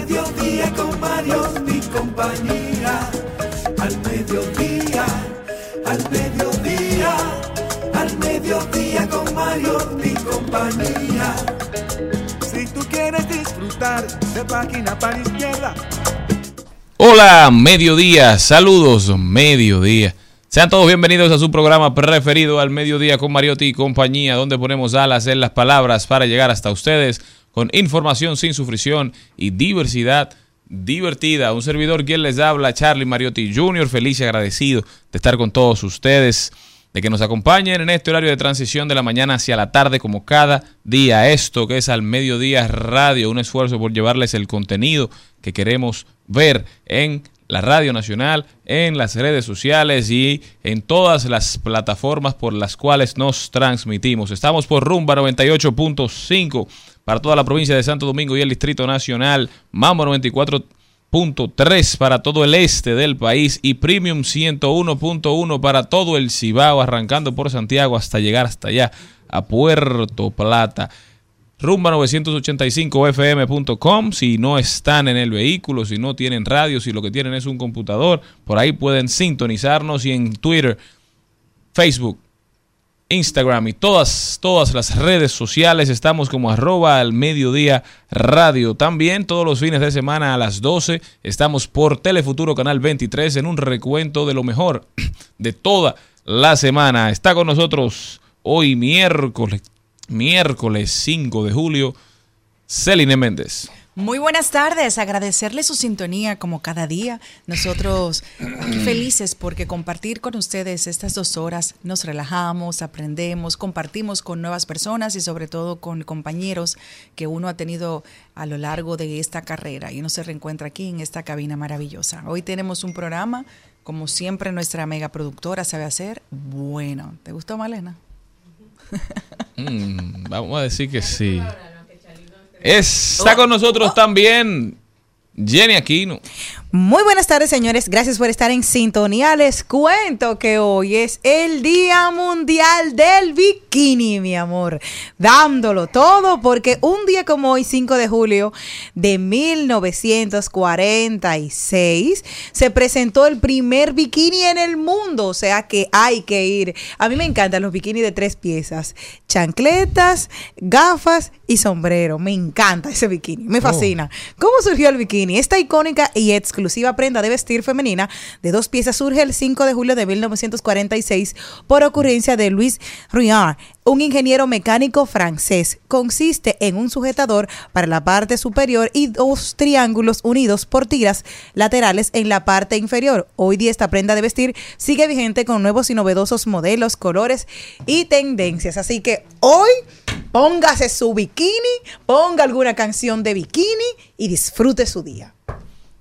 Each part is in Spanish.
mediodía con Mario y compañía. Al mediodía, al mediodía, al mediodía con Mario y compañía. Si tú quieres disfrutar de página para izquierda, Hola, mediodía, saludos, mediodía. Sean todos bienvenidos a su programa preferido al mediodía con Mariotti y compañía, donde ponemos alas en las palabras para llegar hasta ustedes con información sin sufrición y diversidad divertida. Un servidor quien les habla, Charlie Mariotti Jr., feliz y agradecido de estar con todos ustedes, de que nos acompañen en este horario de transición de la mañana hacia la tarde, como cada día. Esto que es al mediodía radio, un esfuerzo por llevarles el contenido que queremos ver en la Radio Nacional, en las redes sociales y en todas las plataformas por las cuales nos transmitimos. Estamos por Rumba 98.5 para toda la provincia de Santo Domingo y el Distrito Nacional, Mambo 94.3 para todo el este del país y Premium 101.1 para todo el Cibao, arrancando por Santiago hasta llegar hasta allá, a Puerto Plata rumba985fm.com. Si no están en el vehículo, si no tienen radio, si lo que tienen es un computador, por ahí pueden sintonizarnos y en Twitter, Facebook, Instagram y todas, todas las redes sociales estamos como arroba al mediodía radio. También todos los fines de semana a las 12 estamos por Telefuturo Canal 23 en un recuento de lo mejor de toda la semana. Está con nosotros hoy miércoles miércoles 5 de julio, Celine Méndez. Muy buenas tardes, agradecerle su sintonía como cada día. Nosotros felices porque compartir con ustedes estas dos horas nos relajamos, aprendemos, compartimos con nuevas personas y sobre todo con compañeros que uno ha tenido a lo largo de esta carrera y uno se reencuentra aquí en esta cabina maravillosa. Hoy tenemos un programa, como siempre nuestra mega productora sabe hacer, bueno. ¿Te gustó Malena? Mm, vamos a decir que sí. Está con nosotros también Jenny Aquino. Muy buenas tardes, señores. Gracias por estar en sintonía. Les cuento que hoy es el Día Mundial del Bikini, mi amor. Dándolo todo porque un día como hoy, 5 de julio de 1946, se presentó el primer bikini en el mundo. O sea que hay que ir. A mí me encantan los bikinis de tres piezas. Chancletas, gafas y sombrero. Me encanta ese bikini. Me fascina. ¿Cómo surgió el bikini? Esta icónica y exclusiva exclusiva prenda de vestir femenina de dos piezas surge el 5 de julio de 1946 por ocurrencia de Louis Ruard, un ingeniero mecánico francés. Consiste en un sujetador para la parte superior y dos triángulos unidos por tiras laterales en la parte inferior. Hoy día esta prenda de vestir sigue vigente con nuevos y novedosos modelos, colores y tendencias. Así que hoy póngase su bikini, ponga alguna canción de bikini y disfrute su día.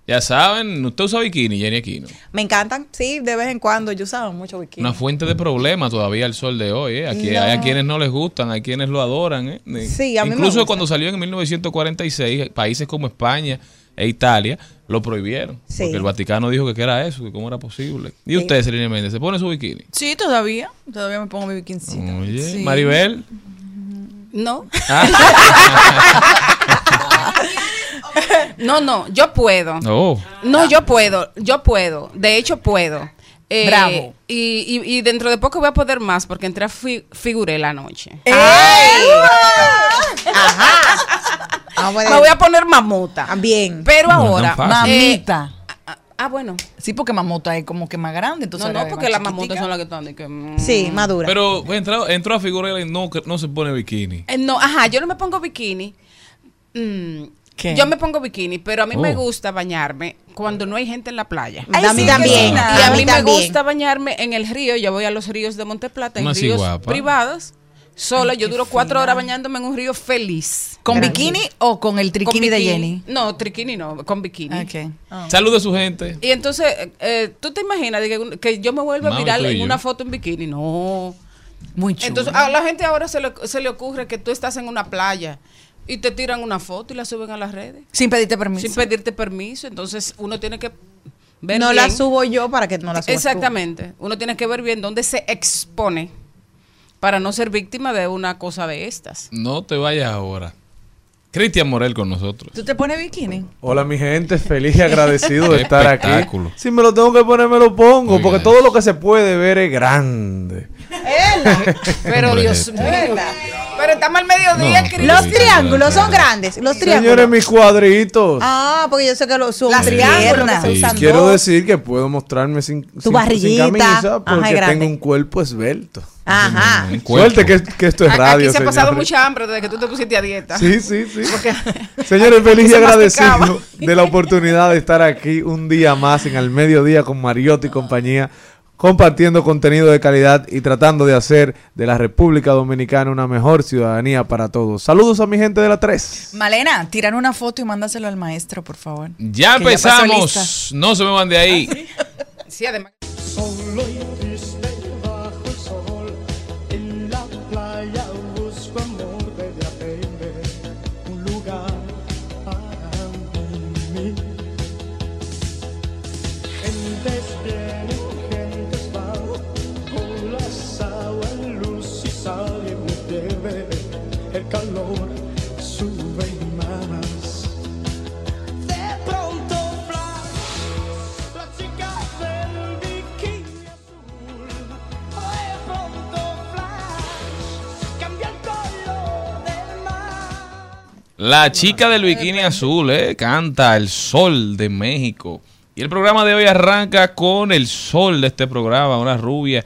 Ya saben, usted usa bikini, Jenny Aquino. Me encantan, sí, de vez en cuando yo usaba mucho bikini. Una fuente de problemas todavía el sol de hoy, ¿eh? Aquí hay a quienes no les gustan, hay quienes lo adoran, ¿eh? Sí, a mí Incluso cuando salió en 1946, países como España e Italia lo prohibieron. Sí. Porque el Vaticano dijo que era eso, que cómo era posible. ¿Y usted, Selena Méndez, se pone su bikini? Sí, todavía. Todavía me pongo mi bikincito. Oye, Sí. Maribel. No. no, no, yo puedo. Oh. No, yo puedo, yo puedo. De hecho, puedo. Eh, Bravo. Y, y- y dentro de poco voy a poder más porque entré a fi- figuré la noche. Vamos Me voy a poner mamota. También. Pero ahora. eh, Mamita. ah, ah, bueno. Sí, porque mamota es como que más grande. Entonces No, no, porque las mamotas son las que están. de que, mm. Sí, madura. Pero entró, entró a figurela y no, no se pone bikini. Eh, no, ajá, yo no me pongo bikini. Mm, ¿Qué? Yo me pongo bikini, pero a mí me Oh. gusta bañarme cuando no hay gente en la playa. Ay, a mí sí, también. Y a mí me también. gusta bañarme en el río. Yo voy a los ríos de Monteplata, en ríos guapa. privados. Sola, yo duro cuatro fina. horas bañándome en un río feliz. ¿Con Grande. bikini o con el Con triquini de bikini. Jenny? No, triquini no, con bikini. Ok. Oh. Saluda a su gente. Y entonces, eh, ¿tú te imaginas de que, yo me vuelva Mami, viral en una foto en bikini? No. Muy chulo. Entonces, a la gente ahora se le, se le ocurre que tú estás en una playa y te tiran una foto y la suben a las redes Sin pedirte permiso. sin pedirte permiso. Entonces, uno tiene que ver no la subo yo para que no la subas tú. Exactamente. Uno tiene que ver bien dónde se expone para no ser víctima de una cosa de estas. No te vayas ahora. Cristian Morel con nosotros. ¿Tú te pones bikini? Hola mi gente, feliz y agradecido de estar aquí. Si me lo tengo que poner, me lo pongo, Oiga porque eso. todo lo que se puede ver es grande. Pero Dios mío. Pero estamos al mediodía, No. Los triángulos son grandes. Los triángulos. Señores, mis cuadritos. Ah, porque yo sé que los son Las triángulos Sí. Quiero decir que puedo mostrarme sin, sin, barriguita. sin camisa porque tengo un cuerpo esbelto. Ajá. Suerte que, que esto es Aquí radio, se ha pasado mucha hambre desde que tú te pusiste a dieta. Sí, sí, sí. Señores, feliz y agradecido de la oportunidad de estar aquí un día más en el mediodía con Mariotti y compañía, compartiendo contenido de calidad y tratando de hacer de la República Dominicana una mejor ciudadanía para todos. Saludos a mi gente de la 3. Malena, tiran una foto y mándaselo al maestro, por favor. Ya empezamos. no se me van de ahí. Sí, además. La chica del bikini azul, eh, canta El Sol de México. Y el programa de hoy arranca con el sol de este programa, una rubia,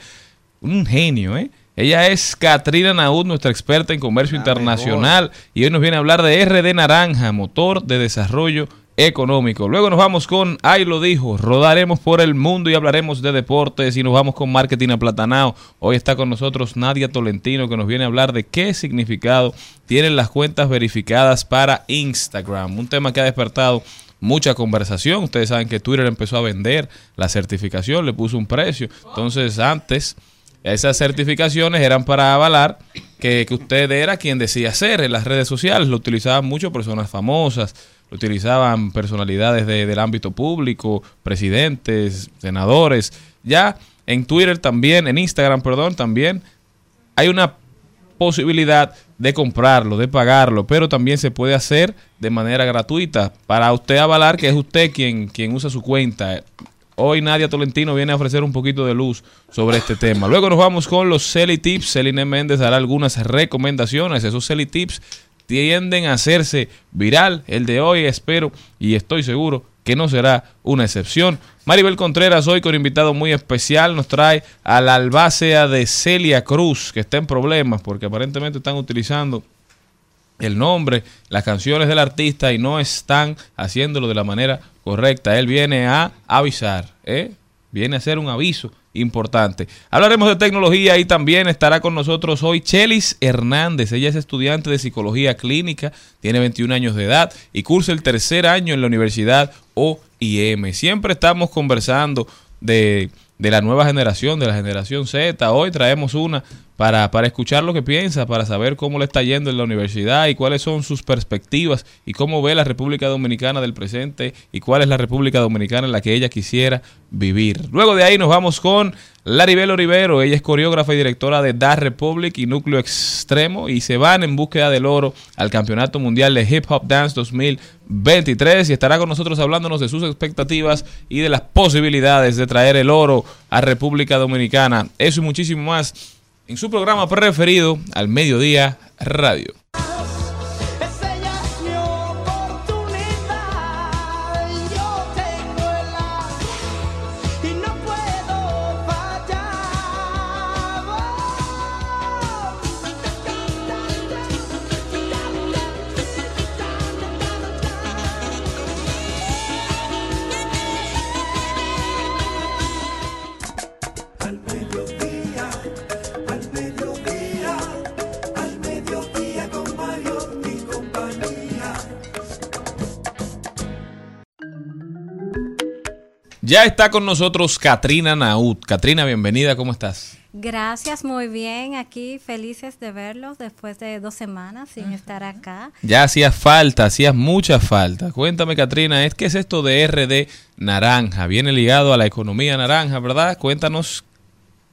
un genio, ¿eh? Ella es Katrina Naud, nuestra experta en comercio internacional, y hoy nos viene a hablar de RD Naranja, motor de desarrollo económico. Luego nos vamos con, ahí lo dijo, rodaremos por el mundo y hablaremos de deportes y nos vamos con marketing aplatanado. Hoy está con nosotros Nadia Tolentino que nos viene a hablar de qué significado tienen las cuentas verificadas para Instagram. Un tema que ha despertado mucha conversación. Ustedes saben que Twitter empezó a vender la certificación, le puso un precio. Entonces antes esas certificaciones eran para avalar que, que usted era quien decía ser en las redes sociales. Lo utilizaban mucho personas famosas, utilizaban personalidades de- del ámbito público, presidentes, senadores. Ya en Twitter también, en Instagram, perdón, también hay una posibilidad de comprarlo, de pagarlo, pero también se puede hacer de manera gratuita para usted avalar que es usted quien, quien usa su cuenta. Hoy Nadia Tolentino viene a ofrecer un poquito de luz sobre este tema. Luego nos vamos con los Celi Tips. Celine Méndez dará algunas recomendaciones. Esos Celi Tips tienden a hacerse viral. El de hoy espero y estoy seguro que no será una excepción. Maribel Contreras hoy con invitado muy especial nos trae a la albácea de Celia Cruz que está en problemas porque aparentemente están utilizando el nombre, las canciones del artista y no están haciéndolo de la manera correcta. Él viene a avisar, ¿eh? viene a hacer un aviso importante. Hablaremos de tecnología y también estará con nosotros hoy Chelis Hernández. Ella es estudiante de psicología clínica, tiene 21 años de edad y cursa el tercer año en la Universidad OIM. Siempre estamos conversando de, de la nueva generación, de la generación Z. Hoy traemos una para, para escuchar lo que piensa, para saber cómo le está yendo en la universidad y cuáles son sus perspectivas y cómo ve la República Dominicana del presente y cuál es la República Dominicana en la que ella quisiera vivir. Luego de ahí nos vamos con Laribel Rivero, ella es coreógrafa y directora de Da Republic y Núcleo Extremo y se van en búsqueda del oro al Campeonato Mundial de Hip Hop Dance 2023 y estará con nosotros hablándonos de sus expectativas y de las posibilidades de traer el oro a República Dominicana. Eso y muchísimo más en su programa preferido al mediodía radio. Ya está con nosotros Katrina Naud. Katrina, bienvenida, ¿cómo estás? Gracias, muy bien. Aquí felices de verlos después de dos semanas sin estar acá. Ya hacía falta, hacía mucha falta. Cuéntame, Katrina, ¿es qué es esto de RD Naranja? Viene ligado a la economía naranja, ¿verdad? Cuéntanos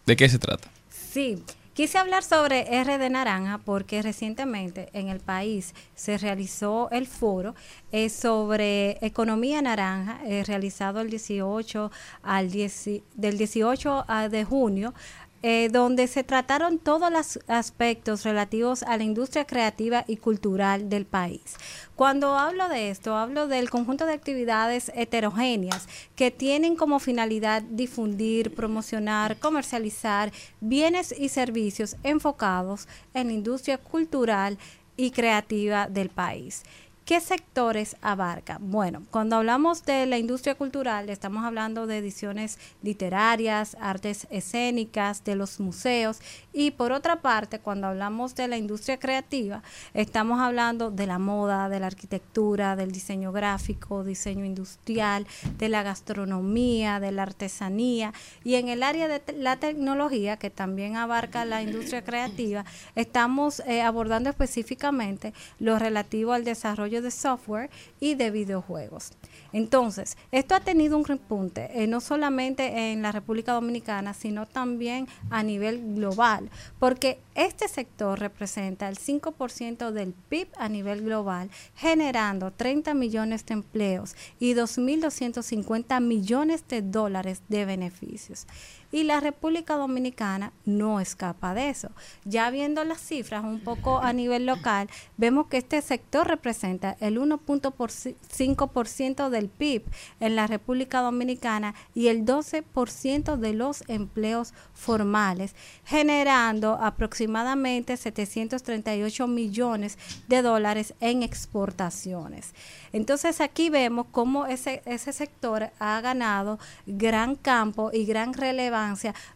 de qué se trata. Sí, quise hablar sobre RD Naranja porque recientemente en el país se realizó el foro eh, sobre economía naranja, eh, realizado el 18 al 10, del 18 a- de junio. Eh, donde se trataron todos los aspectos relativos a la industria creativa y cultural del país. Cuando hablo de esto, hablo del conjunto de actividades heterogéneas que tienen como finalidad difundir, promocionar, comercializar bienes y servicios enfocados en la industria cultural y creativa del país. ¿Qué sectores abarca? Bueno, cuando hablamos de la industria cultural, estamos hablando de ediciones literarias, artes escénicas, de los museos y por otra parte, cuando hablamos de la industria creativa, estamos hablando de la moda, de la arquitectura, del diseño gráfico, diseño industrial, de la gastronomía, de la artesanía y en el área de la tecnología, que también abarca la industria creativa, estamos eh, abordando específicamente lo relativo al desarrollo de software y de videojuegos. Entonces, esto ha tenido un repunte, eh, no solamente en la República Dominicana, sino también a nivel global, porque este sector representa el 5% del PIB a nivel global, generando 30 millones de empleos y 2.250 millones de dólares de beneficios. Y la República Dominicana no escapa de eso. Ya viendo las cifras un poco a nivel local, vemos que este sector representa el 1.5% del PIB en la República Dominicana y el 12% de los empleos formales, generando aproximadamente 738 millones de dólares en exportaciones. Entonces aquí vemos cómo ese, ese sector ha ganado gran campo y gran relevancia,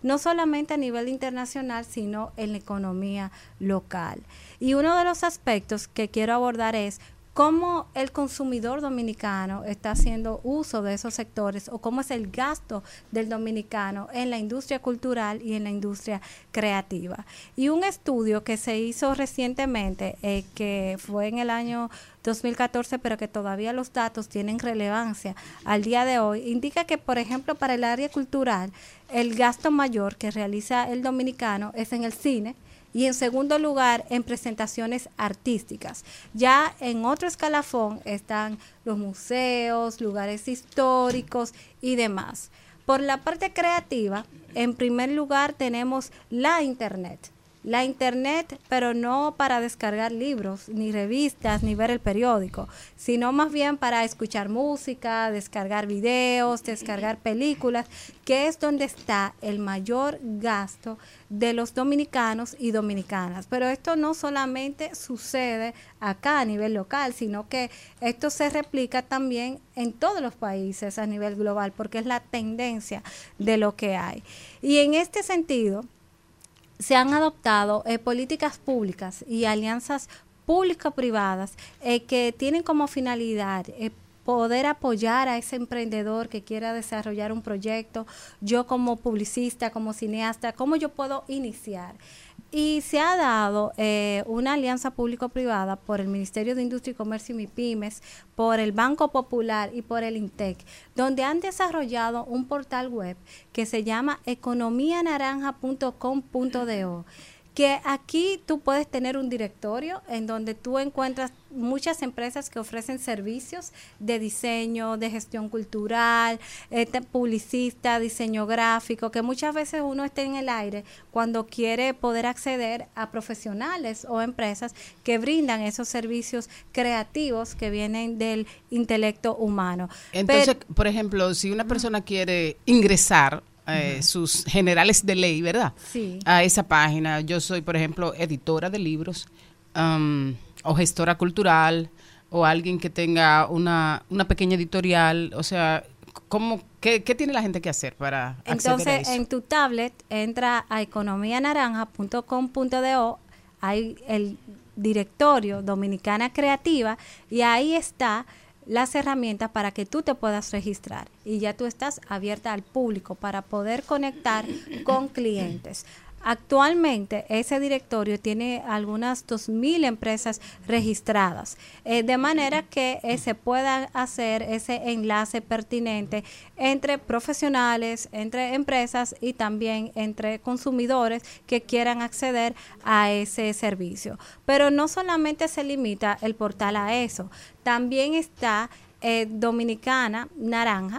no solamente a nivel internacional, sino en la economía local. Y uno de los aspectos que quiero abordar es cómo el consumidor dominicano está haciendo uso de esos sectores o cómo es el gasto del dominicano en la industria cultural y en la industria creativa. Y un estudio que se hizo recientemente, eh, que fue en el año 2014, pero que todavía los datos tienen relevancia al día de hoy, indica que, por ejemplo, para el área cultural, el gasto mayor que realiza el dominicano es en el cine, y en segundo lugar en presentaciones artísticas. Ya en otro escalafón están los museos, lugares históricos y demás. Por la parte creativa, en primer lugar tenemos la Internet. La Internet, pero no para descargar libros, ni revistas, ni ver el periódico, sino más bien para escuchar música, descargar videos, descargar películas, que es donde está el mayor gasto de los dominicanos y dominicanas. Pero esto no solamente sucede acá a nivel local, sino que esto se replica también en todos los países a nivel global, porque es la tendencia de lo que hay. Y en este sentido, se han adoptado eh, políticas públicas y alianzas público-privadas eh, que tienen como finalidad eh, poder apoyar a ese emprendedor que quiera desarrollar un proyecto, yo como publicista, como cineasta, cómo yo puedo iniciar. Y se ha dado eh, una alianza público-privada por el Ministerio de Industria y Comercio y MIPIMES, por el Banco Popular y por el INTEC, donde han desarrollado un portal web que se llama economianaranja.com.do que aquí tú puedes tener un directorio en donde tú encuentras muchas empresas que ofrecen servicios de diseño, de gestión cultural, eh, te- publicista, diseño gráfico, que muchas veces uno está en el aire cuando quiere poder acceder a profesionales o empresas que brindan esos servicios creativos que vienen del intelecto humano. Entonces, Pero- por ejemplo, si una persona quiere ingresar eh, sus generales de ley, ¿verdad? Sí. A esa página. Yo soy, por ejemplo, editora de libros um, o gestora cultural o alguien que tenga una, una pequeña editorial. O sea, ¿cómo, qué, qué tiene la gente que hacer para acceder a Entonces, eso? en tu tablet, entra a economianaranja.com.do, hay el directorio Dominicana Creativa y ahí está las herramientas para que tú te puedas registrar y ya tú estás abierta al público para poder conectar con clientes. Actualmente ese directorio tiene algunas 2.000 empresas registradas, eh, de manera que eh, se pueda hacer ese enlace pertinente entre profesionales, entre empresas y también entre consumidores que quieran acceder a ese servicio. Pero no solamente se limita el portal a eso, también está eh, Dominicana Naranja,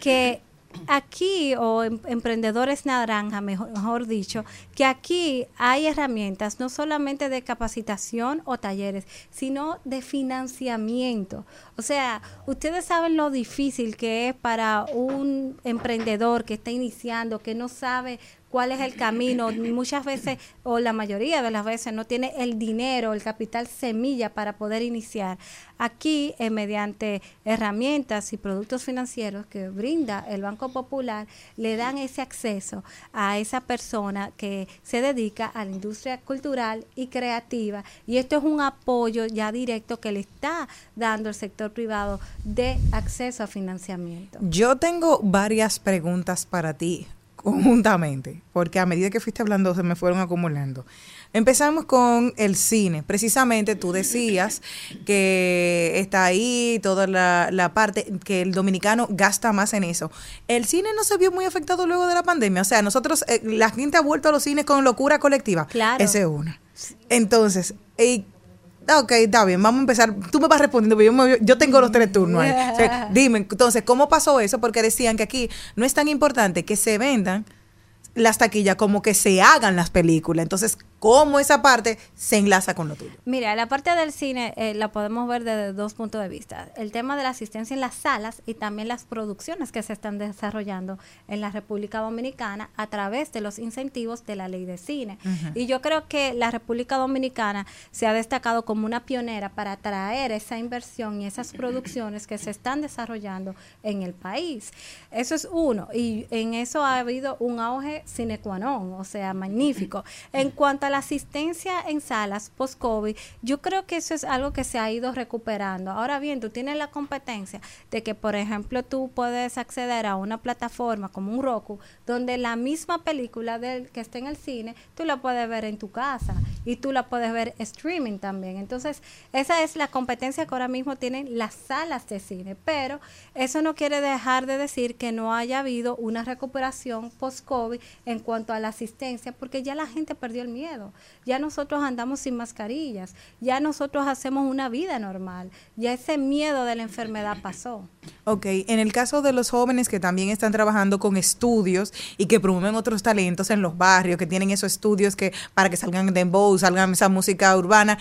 que aquí, o em- emprendedores naranja, mejor, mejor dicho, que aquí hay herramientas no solamente de capacitación o talleres, sino de financiamiento. O sea, ustedes saben lo difícil que es para un emprendedor que está iniciando, que no sabe cuál es el camino, muchas veces o la mayoría de las veces no tiene el dinero, el capital semilla para poder iniciar. Aquí, eh, mediante herramientas y productos financieros que brinda el Banco Popular, le dan ese acceso a esa persona que se dedica a la industria cultural y creativa. Y esto es un apoyo ya directo que le está dando el sector privado de acceso a financiamiento. Yo tengo varias preguntas para ti conjuntamente, porque a medida que fuiste hablando se me fueron acumulando. Empezamos con el cine. Precisamente tú decías que está ahí toda la, la parte que el dominicano gasta más en eso. El cine no se vio muy afectado luego de la pandemia. O sea, nosotros, eh, la gente ha vuelto a los cines con locura colectiva. Claro. Esa es una. Entonces, eh, Ok, está bien, vamos a empezar. Tú me vas respondiendo, porque yo, me- yo tengo los tres turnos ahí. O sea, dime, entonces, ¿cómo pasó eso? Porque decían que aquí no es tan importante que se vendan las taquillas como que se hagan las películas. Entonces, ¿cómo esa parte se enlaza con lo tuyo? Mira, la parte del cine eh, la podemos ver desde dos puntos de vista. El tema de la asistencia en las salas y también las producciones que se están desarrollando en la República Dominicana a través de los incentivos de la ley de cine. Y yo creo que la República Dominicana se ha destacado como una pionera para atraer esa inversión y esas producciones que se están desarrollando en el país. Eso es uno. Y en eso ha habido un auge sine qua non, o sea, magnífico. En cuanto la asistencia en salas post-COVID, yo creo que eso es algo que se ha ido recuperando. Ahora bien, tú tienes la competencia de que, por ejemplo, tú puedes acceder a una plataforma como un Roku, donde la misma película del que está en el cine, tú la puedes ver en tu casa y tú la puedes ver streaming también. Entonces, esa es la competencia que ahora mismo tienen las salas de cine, pero eso no quiere dejar de decir que no haya habido una recuperación post-COVID en cuanto a la asistencia, porque ya la gente perdió el miedo. Ya nosotros andamos sin mascarillas, ya nosotros hacemos una vida normal, ya ese miedo de la enfermedad pasó. Ok, en el caso de los jóvenes que también están trabajando con estudios y que promueven otros talentos en los barrios, que tienen esos estudios que para que salgan dembow, salgan esa música urbana,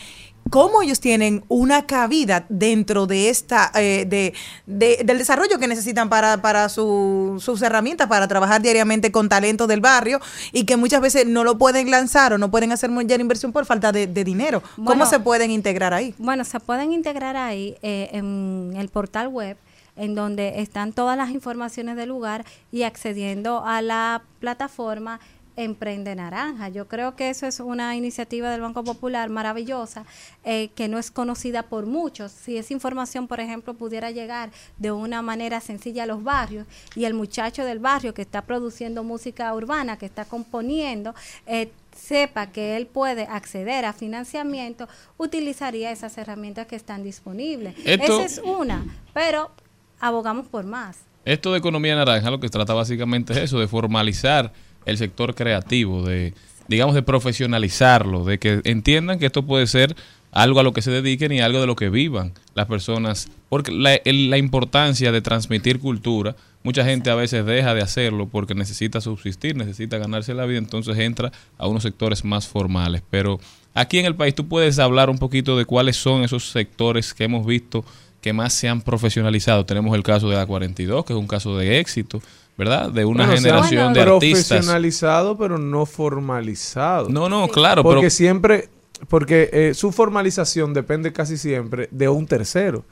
¿cómo ellos tienen una cabida dentro de esta, eh, de, de- del desarrollo que necesitan para, para su- sus herramientas, para trabajar diariamente con talentos del barrio y que muchas veces no lo pueden lanzar o no pueden hacer mucha inversión por falta de, de dinero? ¿Cómo se pueden integrar ahí? Bueno, se pueden integrar ahí eh, en el portal web en donde están todas las informaciones del lugar y accediendo a la plataforma Emprende Naranja. Yo creo que eso es una iniciativa del Banco Popular maravillosa eh, que no es conocida por muchos. Si esa información, por ejemplo, pudiera llegar de una manera sencilla a los barrios y el muchacho del barrio que está produciendo música urbana, que está componiendo, eh, sepa que él puede acceder a financiamiento, utilizaría esas herramientas que están disponibles. Esto- Esa es una, pero abogamos por más. Esto de economía naranja lo que trata básicamente es eso, de formalizar el sector creativo, de digamos de profesionalizarlo, de que entiendan que esto puede ser algo a lo que se dediquen y algo de lo que vivan las personas, porque la, la importancia de transmitir cultura, mucha gente a veces deja de hacerlo porque necesita subsistir, necesita ganarse la vida, entonces entra a unos sectores más formales, pero aquí en el país tú puedes hablar un poquito de cuáles son esos sectores que hemos visto que más se han profesionalizado. Tenemos el caso de la 42, que es un caso de éxito, ¿verdad? De una Bueno, generación de artistas. Profesionalizado, pero no formalizado. No, no, claro, Porque pero siempre, porque eh, su formalización depende casi siempre de un tercero.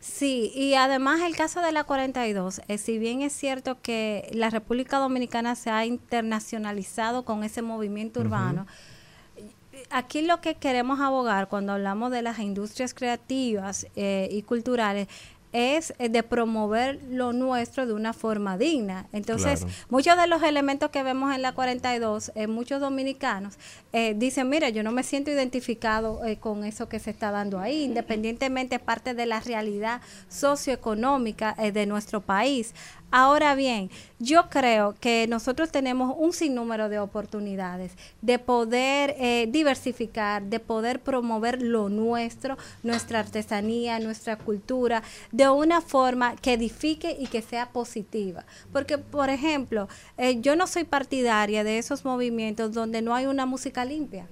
Sí, y además el caso de la 42, eh, si bien es cierto que la República Dominicana se ha internacionalizado con ese movimiento urbano, aquí lo que queremos abogar cuando hablamos de las industrias creativas eh, y culturales es eh, de promover lo nuestro de una forma digna. Entonces, Claro. muchos de los elementos que vemos en la 42, eh, muchos dominicanos eh, dicen, mira, yo no me siento identificado eh, con eso que se está dando ahí, independientemente parte de la realidad socioeconómica eh, de nuestro país. Ahora bien, yo creo que nosotros tenemos un sinnúmero de oportunidades de poder eh, diversificar, de poder promover lo nuestro, nuestra artesanía, nuestra cultura, de una forma que edifique y que sea positiva. Porque, por ejemplo, eh, yo no soy partidaria de esos movimientos donde no hay una música limpia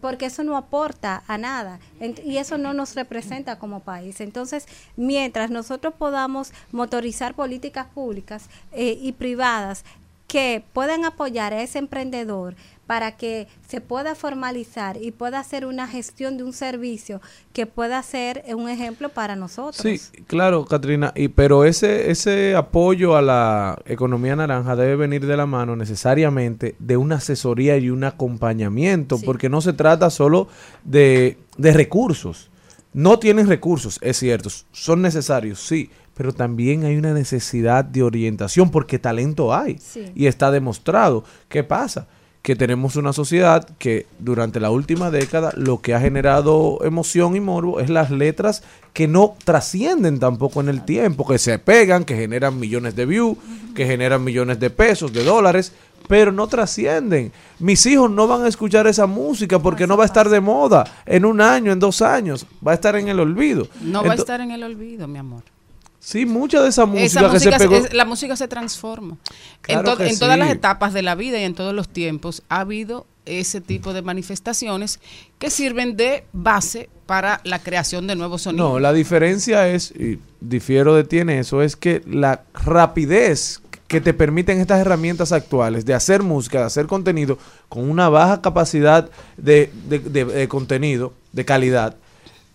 porque eso no aporta a nada y eso no nos representa como país. Entonces, mientras nosotros podamos motorizar políticas públicas eh, y privadas que puedan apoyar a ese emprendedor para que se pueda formalizar y pueda hacer una gestión de un servicio que pueda ser un ejemplo para nosotros. Sí, claro, Katrina, y pero ese ese apoyo a la economía naranja debe venir de la mano necesariamente de una asesoría y un acompañamiento, Sí. porque no se trata solo de, de recursos. No tienen recursos, es cierto, son necesarios, sí, pero también hay una necesidad de orientación porque talento hay Sí. y está demostrado. ¿Qué pasa? Que tenemos una sociedad que durante la última década lo que ha generado emoción y morbo es las letras que no trascienden tampoco en el tiempo, que se pegan, que generan millones de views, que generan millones de pesos, de dólares, pero no trascienden. Mis hijos no van a escuchar esa música porque no va a estar de moda en un año, en dos años, va a estar en el olvido. No va a estar en el olvido, mi amor. Sí, mucha de esa música, Esa que se pegó. es- la música se transforma. Claro en to- todas las etapas de la vida y en todos los tiempos ha habido ese tipo de manifestaciones que sirven de base para la creación de nuevos sonidos. No, la diferencia es, y difiero de ti en eso, es que la rapidez que te permiten estas herramientas actuales de hacer música, de hacer contenido con una baja capacidad de, de- de- de contenido, de calidad,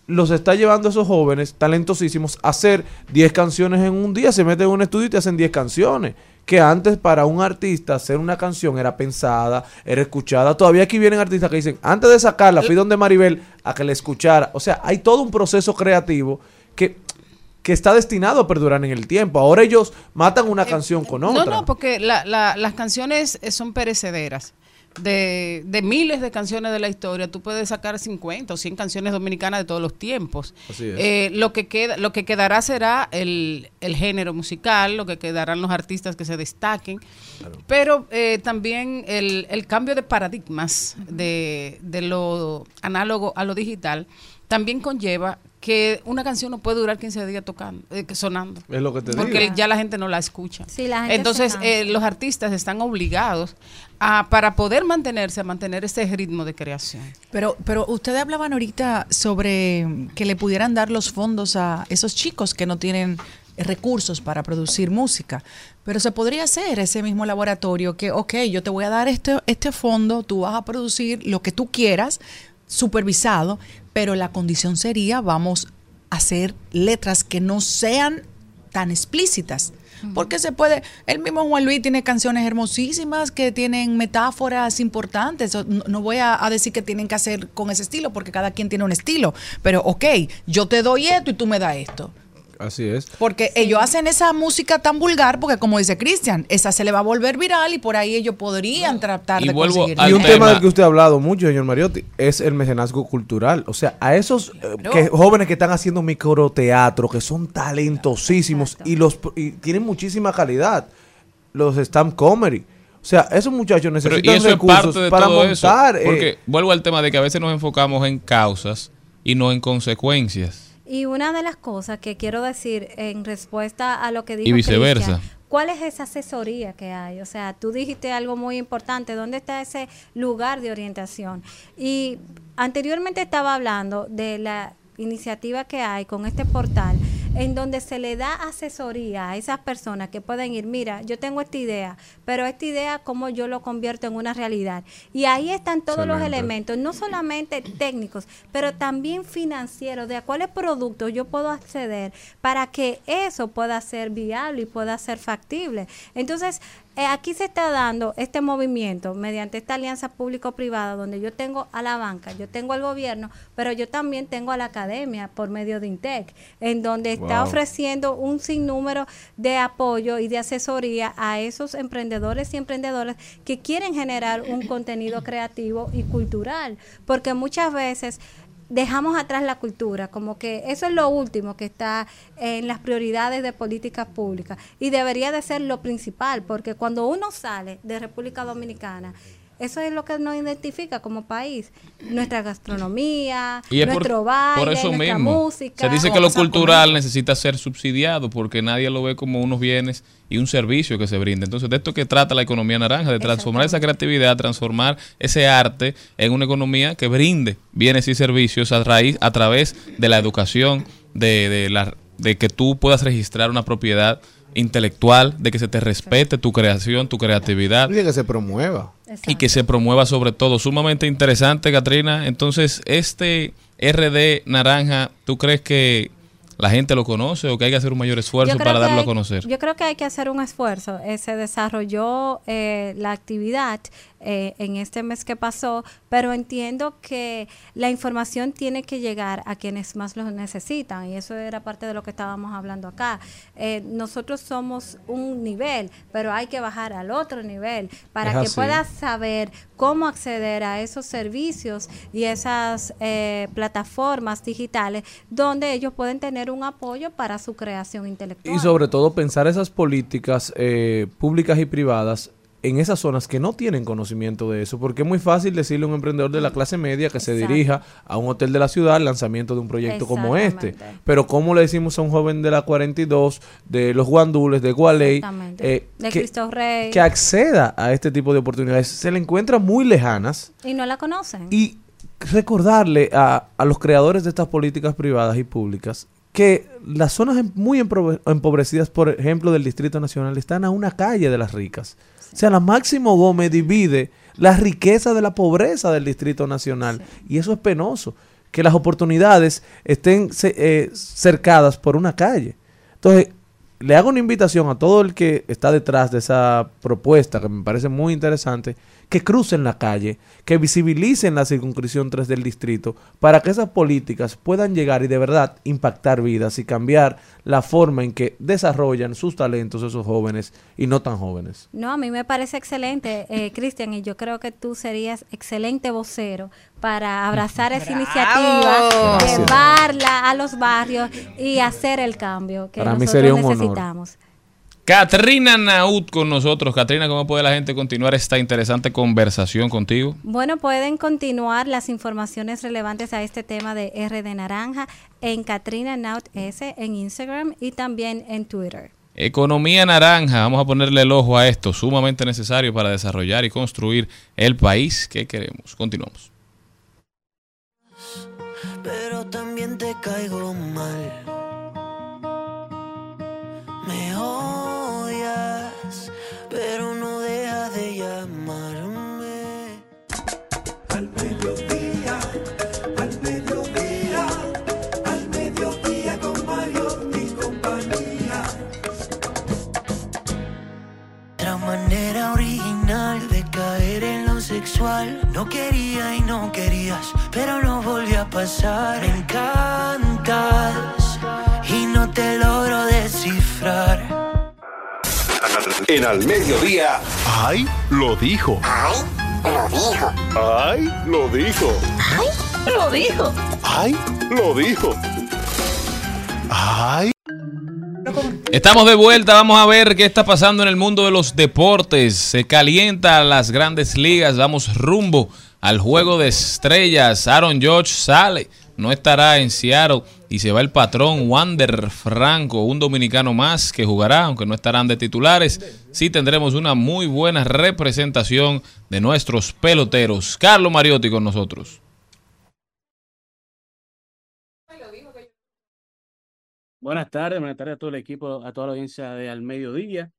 los está llevando a esos jóvenes talentosísimos a hacer 10 canciones en un día, se meten en un estudio y te hacen 10 canciones. Que antes para un artista hacer una canción era pensada, era escuchada. Todavía aquí vienen artistas que dicen, antes de sacarla, fui donde Maribel a que la escuchara. O sea, hay todo un proceso creativo que, que está destinado a perdurar en el tiempo. Ahora ellos matan una canción con No, otra. no, porque la- la- las canciones eh, son perecederas. De, de miles de canciones de la historia, tú puedes sacar 50 o 100 canciones dominicanas de todos los tiempos. Así es. Eh, lo, que queda, lo que quedará será el, el género musical, lo que quedarán los artistas que se destaquen, pero eh, también el, el cambio de paradigmas de, de lo análogo a lo digital también conlleva que una canción no puede durar 15 días tocando, eh, sonando. Es lo que te Porque digo. ya la gente no la escucha. Sí, la gente Entonces, eh, los artistas están obligados a, para poder mantenerse, a mantener ese ritmo de creación. Pero, pero ustedes hablaban ahorita sobre que le pudieran dar los fondos a esos chicos que no tienen recursos para producir música. Pero se podría hacer ese mismo laboratorio que, ok, yo te voy a dar este, este fondo, tú vas a producir lo que tú quieras, supervisado, pero la condición sería, vamos a hacer letras que no sean tan explícitas. Porque se puede, el mismo Juan Luis tiene canciones hermosísimas que tienen metáforas importantes. No voy a, a decir que tienen que hacer con ese estilo, porque cada quien tiene un estilo. Pero, ok, yo te doy esto y tú me das esto. Así es. Porque ellos hacen esa música tan vulgar, porque como dice Cristian, esa se le va a volver viral y por ahí ellos podrían tratar Y de vuelvo conseguir. Y un tema- tema del que usted ha hablado mucho, señor Mariotti, es el mecenazgo cultural. O sea, a esos eh, Claro. que, jóvenes que están haciendo microteatro, que son talentosísimos Exacto. y los y tienen muchísima calidad, los stand comedy. O sea, esos muchachos Pero, y necesitan es recursos parte de para todo eso. montar. eh, Porque vuelvo al tema de que a veces nos enfocamos en causas y no en consecuencias. Y una de las cosas que quiero decir en respuesta a lo que dijo Y viceversa. ¿cuál es esa asesoría que hay? O sea, tú dijiste algo muy importante, ¿dónde está ese lugar de orientación? Y anteriormente estaba hablando de la iniciativa que hay con este portal en donde se le da asesoría a esas personas que pueden ir, mira, yo tengo esta idea, pero esta idea, ¿cómo yo lo convierto en una realidad? Y ahí están todos los elementos, no solamente técnicos, pero también financieros, de a cuáles productos yo puedo acceder para que eso pueda ser viable y pueda ser factible. Entonces, aquí se está dando este movimiento mediante esta alianza público-privada donde yo tengo a la banca, yo tengo al gobierno, pero yo también tengo a la academia por medio de INTEC, en donde está ofreciendo un sinnúmero de apoyo y de asesoría a esos emprendedores y emprendedoras que quieren generar un contenido creativo y cultural, porque muchas veces dejamos atrás la cultura, como que eso es lo último que está en las prioridades de políticas públicas. Y debería de ser lo principal, porque cuando uno sale de República Dominicana, eso es lo que nos identifica como país, nuestra gastronomía, Y es por, nuestro baile, por eso nuestra mismo. música. Se dice que lo cultural necesita ser subsidiado porque nadie lo ve como unos bienes y un servicio que se brinda. Entonces, de esto que trata la economía naranja, de transformar esa creatividad, transformar ese arte en una economía que brinde bienes y servicios a raíz, a través de la educación, de, de, la, de que tú puedas registrar una propiedad intelectual, de que se te respete tu creación, tu creatividad y que se promueva. Exacto. y que se promueva sobre todo. Sumamente interesante, Katrina. Entonces, este RD Naranja, ¿tú crees que la gente lo conoce o que hay que hacer un mayor esfuerzo para darlo a conocer? Yo creo que hay que hacer un esfuerzo. Eh, se desarrolló eh, la actividad eh, en este mes que pasó, pero entiendo que la información tiene que llegar a quienes más lo necesitan y eso era parte de lo que estábamos hablando acá. Eh, nosotros somos un nivel, pero hay que bajar al otro nivel para Es que así. puedas saber cómo acceder a esos servicios y esas eh, plataformas digitales donde ellos pueden tener un apoyo para su creación intelectual. Y sobre todo pensar esas políticas eh, públicas y privadas en esas zonas que no tienen conocimiento de eso, porque es muy fácil decirle a un emprendedor de la clase media que se dirija a un hotel de la ciudad al lanzamiento de un proyecto como este. Pero ¿cómo le decimos a un joven de la 42, de los Guandules, de Gualey, eh, de que, Cristo Rey. que acceda a este tipo de oportunidades? Se le encuentra muy lejanas y no la conocen. y recordarle a, a los creadores de estas políticas privadas y públicas que las zonas muy empobrecidas, por ejemplo, del Distrito Nacional, están a una calle de las ricas. O sea, la Máximo Gómez divide la riqueza de la pobreza del Distrito Nacional. Y eso es penoso, que las oportunidades estén eh, cercadas por una calle. Entonces, le hago una invitación a todo el que está detrás de esa propuesta, que me parece muy interesante, que crucen la calle, que visibilicen la circunscripción 3 del distrito, para que esas políticas puedan llegar y de verdad impactar vidas y cambiar la forma en que desarrollan sus talentos esos jóvenes y no tan jóvenes. No, a mí me parece excelente, eh, Cristian, y yo creo que tú serías excelente vocero para abrazar esa iniciativa, llevarla a los barrios y hacer el cambio que Para mí nosotros sería un honor. Katrina Naut con nosotros. Katrina, ¿cómo puede la gente continuar esta interesante conversación contigo? Bueno, pueden continuar las informaciones relevantes a este tema de RD Naranja en Katrina Naut S en Instagram y también en Twitter. Economía naranja, vamos a ponerle el ojo a esto, sumamente necesario para desarrollar y construir el país que queremos. Continuamos. pero también te caigo mal. Me No quería y no querías, pero no volvió a pasar. Me encantas y no te logro descifrar. En al mediodía. ¡Ay! Lo dijo. ¡Ay! Lo dijo. ¡Ay! Lo dijo. ¡Ay! Lo dijo. ¡Ay! Lo dijo. ¡Ay! Estamos de vuelta, vamos a ver qué está pasando en el mundo de los deportes. Se calienta las grandes ligas, vamos rumbo al juego de estrellas. Aaron George sale, no estará en Seattle y se va el patrón Wander Franco, un dominicano más que jugará, aunque no estarán de titulares. Sí tendremos una muy buena representación de nuestros peloteros. Carlos Mariotti con nosotros. Buenas tardes, buenas tardes a todo el equipo, a toda la audiencia de Al Mediodía.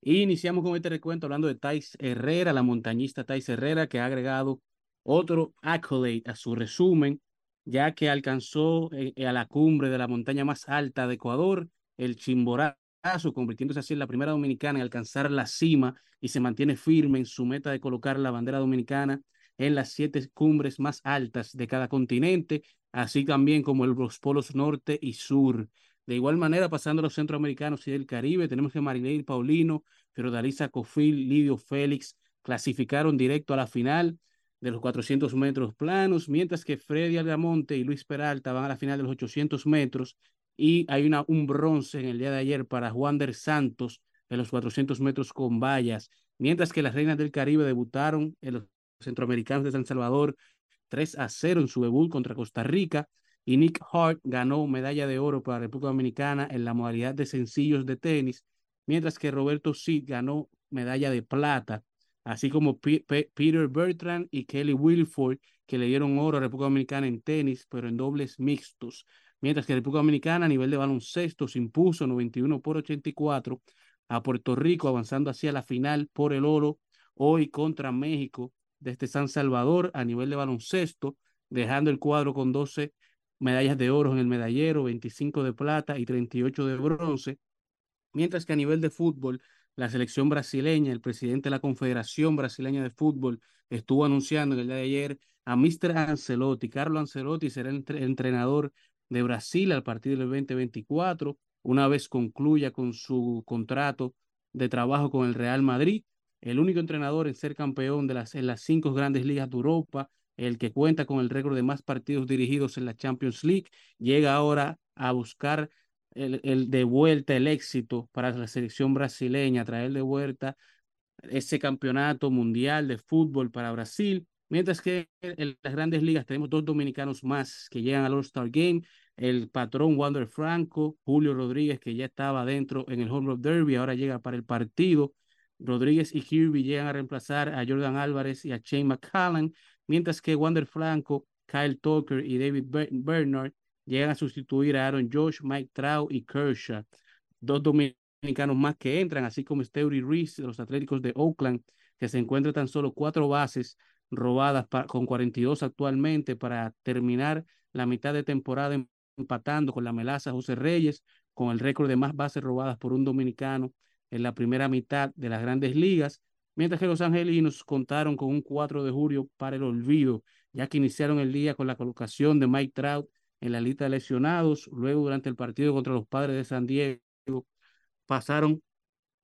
Y iniciamos con este recuento hablando de Thais Herrera, la montañista Thais Herrera, que ha agregado otro accolade a su resumen, ya que alcanzó eh, a la cumbre de la montaña más alta de Ecuador, el Chimborazo, convirtiéndose así en la primera dominicana en alcanzar la cima y se mantiene firme en su meta de colocar la bandera dominicana en las siete cumbres más altas de cada continente, así también como los polos norte y sur. De igual manera, pasando a los centroamericanos y del Caribe, tenemos que Marileir Paulino, Fiordalisa Cofil, Lidio Félix clasificaron directo a la final de los 400 metros planos, mientras que Freddy Algamonte y Luis Peralta van a la final de los 800 metros y hay un bronce en el día de ayer para Juan der Santos en los 400 metros con vallas, mientras que las reinas del Caribe debutaron en los centroamericanos de San Salvador 3 a 0 en su debut contra Costa Rica y Nick Hart ganó medalla de oro para la República Dominicana en la modalidad de sencillos de tenis, mientras que Roberto Sid ganó medalla de plata, así como Peter Bertrand y Kelly Wilford, que le dieron oro a República Dominicana en tenis, pero en dobles mixtos, mientras que República Dominicana a nivel de baloncesto se impuso 91 por 84 a Puerto Rico, avanzando hacia la final por el oro hoy contra México desde San Salvador a nivel de baloncesto, dejando el cuadro con 12 medallas de oro en el medallero, 25 de plata y 38 de bronce, mientras que a nivel de fútbol, la selección brasileña, el presidente de la Confederación Brasileña de Fútbol, estuvo anunciando en el día de ayer a Mr. Ancelotti. Carlo Ancelotti será el entrenador de Brasil al partir del 2024, una vez concluya con su contrato de trabajo con el Real Madrid, el único entrenador en ser campeón de las, en las cinco grandes ligas de Europa, el que cuenta con el récord de más partidos dirigidos en la Champions League, llega ahora a buscar el, el, de vuelta el éxito para la selección brasileña, traer de vuelta ese campeonato mundial de fútbol para Brasil, mientras que en las grandes ligas tenemos dos dominicanos más que llegan al All-Star Game, el patrón Wander Franco, Julio Rodríguez, que ya estaba dentro en el Home Run Derby, ahora llega para el partido, Rodríguez y Kirby llegan a reemplazar a Jordan Álvarez y a Shane McCallan, mientras que Wander Franco, Kyle Tucker y David Bernard llegan a sustituir a Aaron Josh, Mike Trout y Kershaw. Dos dominicanos más que entran, así como Steury Reese de los Atléticos de Oakland, que se encuentra tan solo cuatro bases robadas con 42 actualmente para terminar la mitad de temporada empatando con la melaza José Reyes, con el récord de más bases robadas por un dominicano en la primera mitad de las grandes ligas mientras que los angelinos contaron con un 4 de julio para el olvido, ya que iniciaron el día con la colocación de Mike Trout en la lista de lesionados, luego durante el partido contra los padres de San Diego pasaron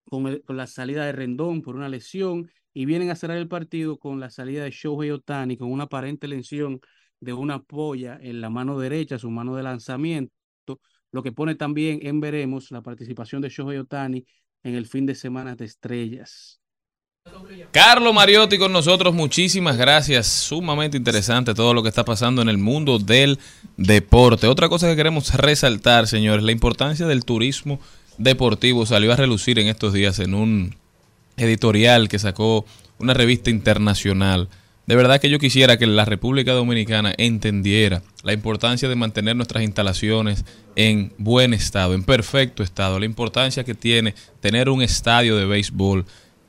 con, la salida de Rendón por una lesión y vienen a cerrar el partido con la salida de Shohei Otani con una aparente lesión de una polla en la mano derecha, su mano de lanzamiento, lo que pone también en veremos la participación de Shohei Otani en el fin de semana de estrellas. Carlos Mariotti con nosotros, muchísimas gracias. Sumamente interesante todo lo que está pasando en el mundo del deporte. Otra cosa que queremos resaltar, señores, la importancia del turismo deportivo salió a relucir en estos días en un editorial que sacó una revista internacional. De verdad que yo quisiera que la República Dominicana entendiera la importancia de mantener nuestras instalaciones en buen estado, en perfecto estado, la importancia que tiene tener un estadio de béisbol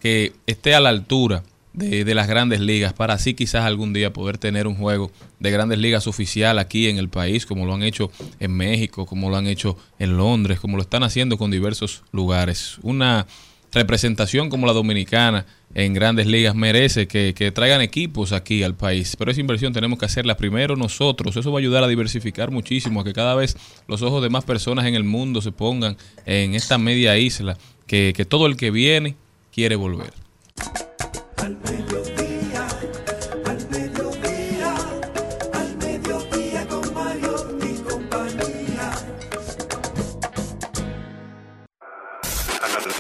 que esté a la altura de, las grandes ligas para así quizás algún día poder tener un juego de grandes ligas oficial aquí en el país, como lo han hecho en México, como lo han hecho en Londres, como lo están haciendo con diversos lugares. Una representación como la dominicana en grandes ligas merece que, traigan equipos aquí al país. Pero esa inversión tenemos que hacerla primero nosotros. Eso va a ayudar a diversificar muchísimo, a que cada vez los ojos de más personas en el mundo se pongan en esta media isla, que todo el que viene quiere volver. Al mediodía, al mediodía, al mediodía con Mario y compañía.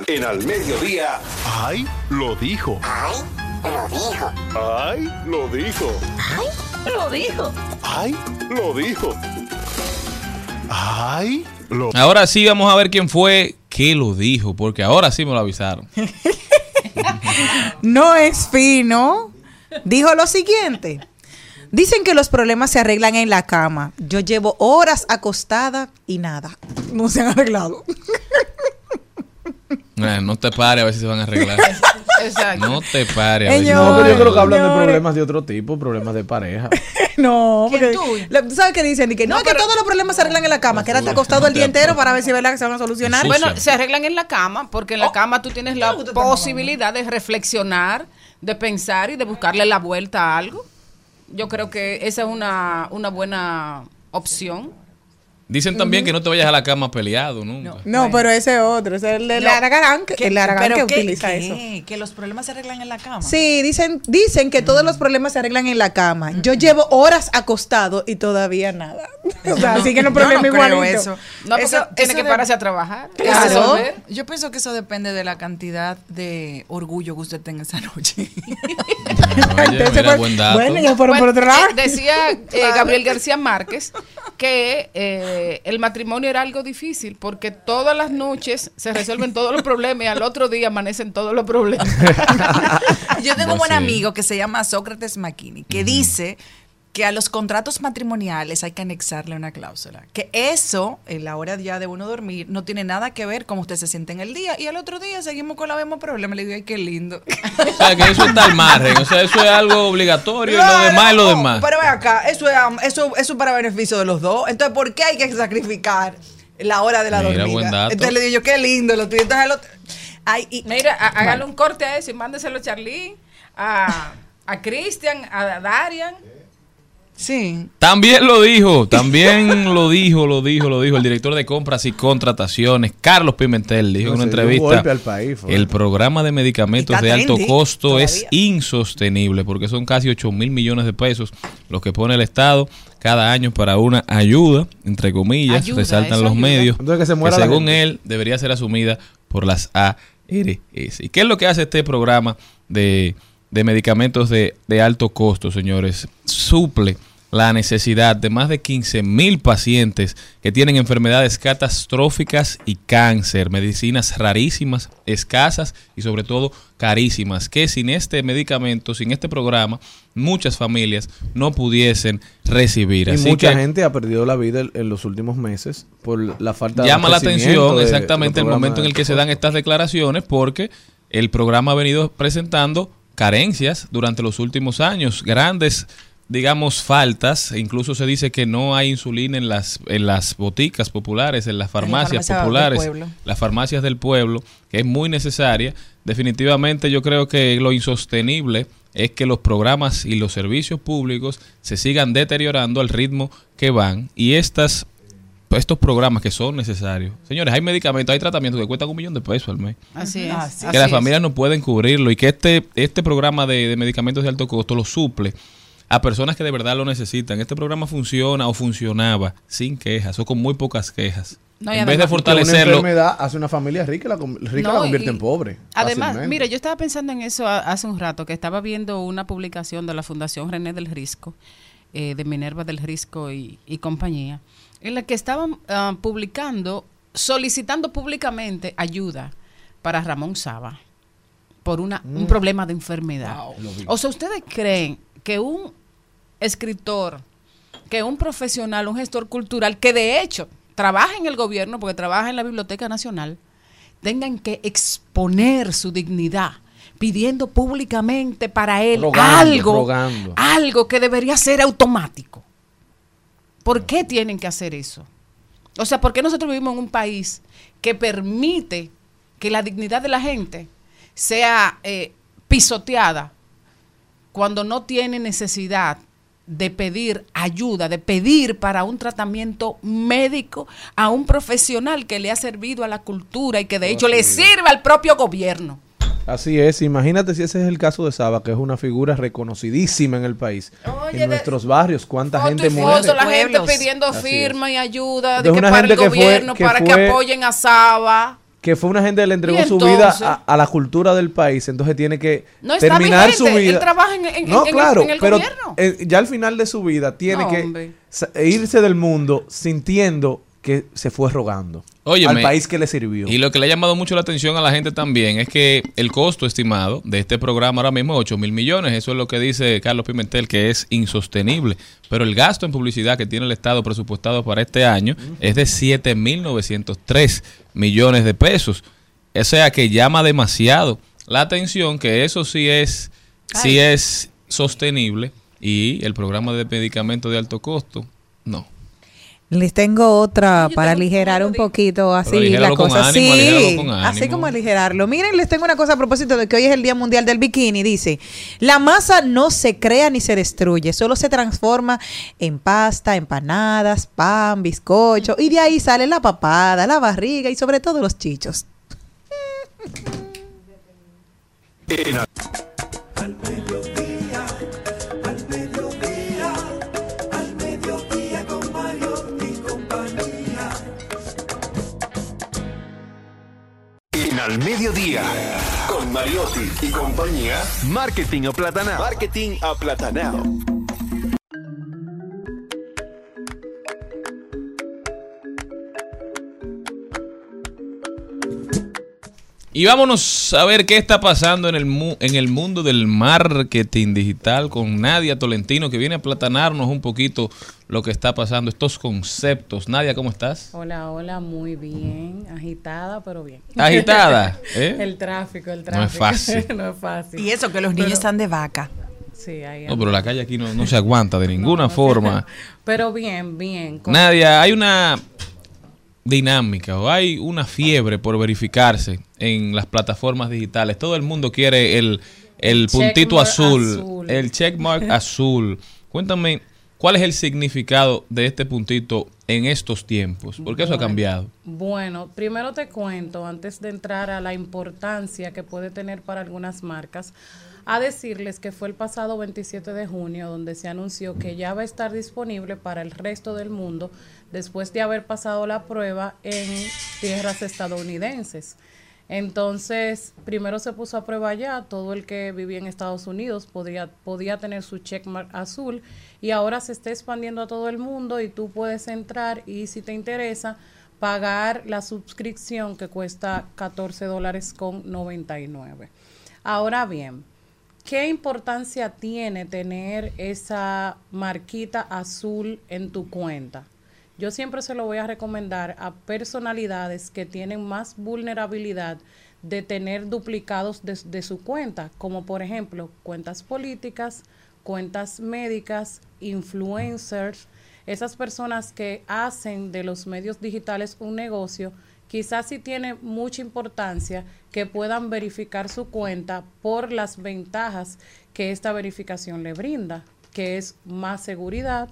En al mediodía. ¡Ay! Lo dijo. ¡Ay! Lo dijo. ¡Ay! Lo dijo. ¡Ay! Lo dijo. ¡Ay! Lo dijo. ¡Ay! Lo Ahora sí vamos a ver quién fue que lo dijo, porque ahora sí me lo avisaron. No es fino. Dijo lo siguiente. Dicen que los problemas se arreglan en la cama. Yo llevo horas acostada y nada. No se han arreglado. Eh, no te pares a ver si se van a arreglar. Exacto. No te pares. Señor. No, pero yo creo que hablan de problemas de otro tipo, problemas de pareja. No, ¿Quién porque tú? la- ¿tú sabes qué dicen? Y que no, que todos los problemas se arreglan en la cama. Quédate acostado el día entero para ver si es verdad que se van a solucionar. Bueno, se arreglan en la cama, porque en la cama tú tienes la posibilidad de reflexionar, de pensar y de buscarle la vuelta a algo. Yo creo que esa es una, una buena opción. Dicen también que no te vayas a la cama peleado nunca. No, pero ese es otro. Ese es el de No. Aragán, que, ¿Qué- el Aragán que utiliza qué? eso. Que los problemas se arreglan en la cama. Sí, dicen, dicen que todos los problemas se arreglan en la cama. Yo llevo horas acostado y todavía nada. O sea, así que no problema no creo igualito. eso. No, porque Eso- tiene eso que de- pararse a trabajar. Claro. Yo pienso que eso depende de la cantidad de orgullo que usted tenga esa noche. Oye, Entonces, mira, pues, buen dato. Bueno, ya fueron Bueno, por otro lado. eh, decía eh, Gabriel García Márquez que eh, el matrimonio era algo difícil porque todas las noches se resuelven todos los problemas y al otro día amanecen todos los problemas. Yo tengo un Pues buen sí. amigo que se llama Sócrates McKinney, que dice que a los contratos matrimoniales hay que anexarle una cláusula. Que eso, en la hora ya de uno dormir, no tiene nada que ver cómo usted se siente en el día. Y al otro día seguimos con la misma problema. Le digo, ay, qué lindo. O sea, que eso está al margen. O sea, eso es algo obligatorio y lo demás es lo no, demás. Pero ve acá, eso es, eso, eso es para beneficio de los dos. Entonces, ¿por qué hay que sacrificar la hora de la Mira, dormida? buen dato. Entonces le digo yo, qué lindo lo tuyo. Entonces el otro... Ay, y, Mira, hágale un corte a eso y mándeselo a Charly, a, a Cristian, a Darian. Sí. También lo dijo, también lo dijo, lo dijo, lo dijo el director de compras y contrataciones, Carlos Pimentel, dijo en una entrevista, golpe al país, el programa de medicamentos de alto trendy costo es insostenible porque son casi 8 mil millones de pesos los que pone el Estado cada año para una ayuda, entre comillas, Ayuda, resaltan los ayuda. medios, Entonces que se muera la según gente. él debería ser asumida por las ARS. ¿Y qué es lo que hace este programa de, de medicamentos de, de alto costo, señores? Suple la necesidad de más de 15 mil pacientes que tienen enfermedades catastróficas y cáncer, medicinas rarísimas, escasas y sobre todo carísimas, que sin este medicamento, sin este programa, muchas familias no pudiesen recibir. Y Así mucha que gente ha perdido la vida en- los últimos meses por la falta de llama la atención de- exactamente el momento en el que se dan estas declaraciones porque el programa ha venido presentando carencias durante los últimos años, grandes digamos faltas, incluso se dice que no hay insulina en las en las boticas populares, en las farmacias farmacia populares, las farmacias del pueblo, que es muy necesaria. Definitivamente yo creo que lo insostenible es que los programas y los servicios públicos se sigan deteriorando al ritmo que van y estas estos programas que son necesarios. Señores, hay medicamentos, hay tratamientos que cuestan un millón de pesos al mes. Así es. Ah, que las familias no pueden cubrirlo y que este, este programa de, de medicamentos de alto costo lo suple a personas que de verdad lo necesitan. Este programa funciona o funcionaba sin quejas o con muy pocas quejas. No, en vez de Que Una fortalecerlo, enfermedad hace una familia rica y la, rica No, la convierte y- en pobre. Además, fácilmente. mira, yo estaba pensando en eso hace un rato, que estaba viendo una publicación de la Fundación René del Risco, eh, de Minerva del Risco y, y compañía, en la que estaban ah, publicando, solicitando públicamente ayuda para Ramón Saba por una, un problema de enfermedad. O sea, ¿ustedes creen que un escritor, que un profesional, un gestor cultural, que de hecho trabaja en el gobierno, porque trabaja en la Biblioteca Nacional, tengan que exponer su dignidad pidiendo públicamente para él Rogando, algo, rogando. algo que debería ser automático. ¿Por qué tienen que hacer eso? O sea, ¿por qué nosotros vivimos en un país que permite que la dignidad de la gente sea eh, pisoteada cuando no tiene necesidad de pedir ayuda, de pedir para un tratamiento médico a un profesional que le ha servido a la cultura y que de hecho le sirve al propio gobierno. Así es, imagínate si ese es el caso de Saba, que es una figura reconocidísima en el país. Oye, en de- nuestros barrios, cuánta Foto gente y muere. foto, la gente pidiendo firma y ayuda De que una para el gente que fue- gobierno, que para que apoyen a Saba. que fue una gente que le entregó su vida a, a la cultura del país, entonces tiene que No terminar vigente, su vida. él trabaja en- en- no, en el- claro, en el pero gobierno. eh, ya al final de su vida tiene No, que hombre. sa- irse del mundo sintiendo que se fue rogando Óyeme, al país que le sirvió. Y lo que le ha llamado mucho la atención a la gente también es que el costo estimado de este programa ahora mismo es 8 mil millones. Eso es lo que dice Carlos Pimentel, que es insostenible. Pero el gasto en publicidad que tiene el Estado presupuestado para este año es de 7 mil 903 millones de pesos. O sea que llama demasiado la atención que eso sí es, sí es sostenible y el programa de medicamentos de alto costo, no. Les tengo otra para aligerar un poquito así la aligéralo con cosa. ánimo, sí, aligéralo con así como aligerarlo. Miren, les tengo una cosa a propósito de que hoy es el Día Mundial del Bikini. Dice, la masa no se crea ni se destruye, solo se transforma en pasta, empanadas, pan, bizcocho y de ahí sale la papada, la barriga y sobre todo los chichos. Al al mediodía, con Mariotti y compañía, Marketing Aplatanado. Marketing Aplatanado. Y vámonos a ver qué está pasando en el, mu- en el mundo del marketing digital con Nadia Tolentino, que viene a platanarnos un poquito lo que está pasando, estos conceptos. Nadia, ¿cómo estás? Hola, hola, muy bien. Agitada, pero bien. Agitada, ¿eh? El tráfico, el No tráfico. es fácil. no es fácil. Y eso, que los niños Pero- están de vaca. Sí, ahí No, pero la calle aquí no, no se aguanta de ninguna forma. Pero bien, bien. Nadia, hay una dinámica o hay una fiebre por verificarse en las plataformas digitales. Todo el mundo quiere el, el puntito azul, azul. el checkmark azul. Cuéntame, ¿cuál es el significado de este puntito en estos tiempos? Porque eso ha Bueno. cambiado. Bueno, primero te cuento, antes de entrar a la importancia que puede tener para algunas marcas, a decirles que fue el pasado 27 de junio donde se anunció que ya va a estar disponible para el resto del mundo después de haber pasado la prueba en tierras estadounidenses. Entonces, primero se puso a prueba ya, todo el que vivía en Estados Unidos podría, podía tener su checkmark azul y ahora se está expandiendo a todo el mundo y tú puedes entrar y si te interesa, pagar la suscripción que cuesta 14 dólares con 99. Ahora bien, ¿qué importancia tiene tener esa marquita azul en tu cuenta? Yo siempre se lo voy a recomendar a personalidades que tienen más vulnerabilidad de tener duplicados de, su cuenta, como por ejemplo cuentas políticas, cuentas médicas, influencers, esas personas que hacen de los medios digitales un negocio, quizás sí tiene mucha importancia que puedan verificar su cuenta por las ventajas que esta verificación le brinda, que es más seguridad,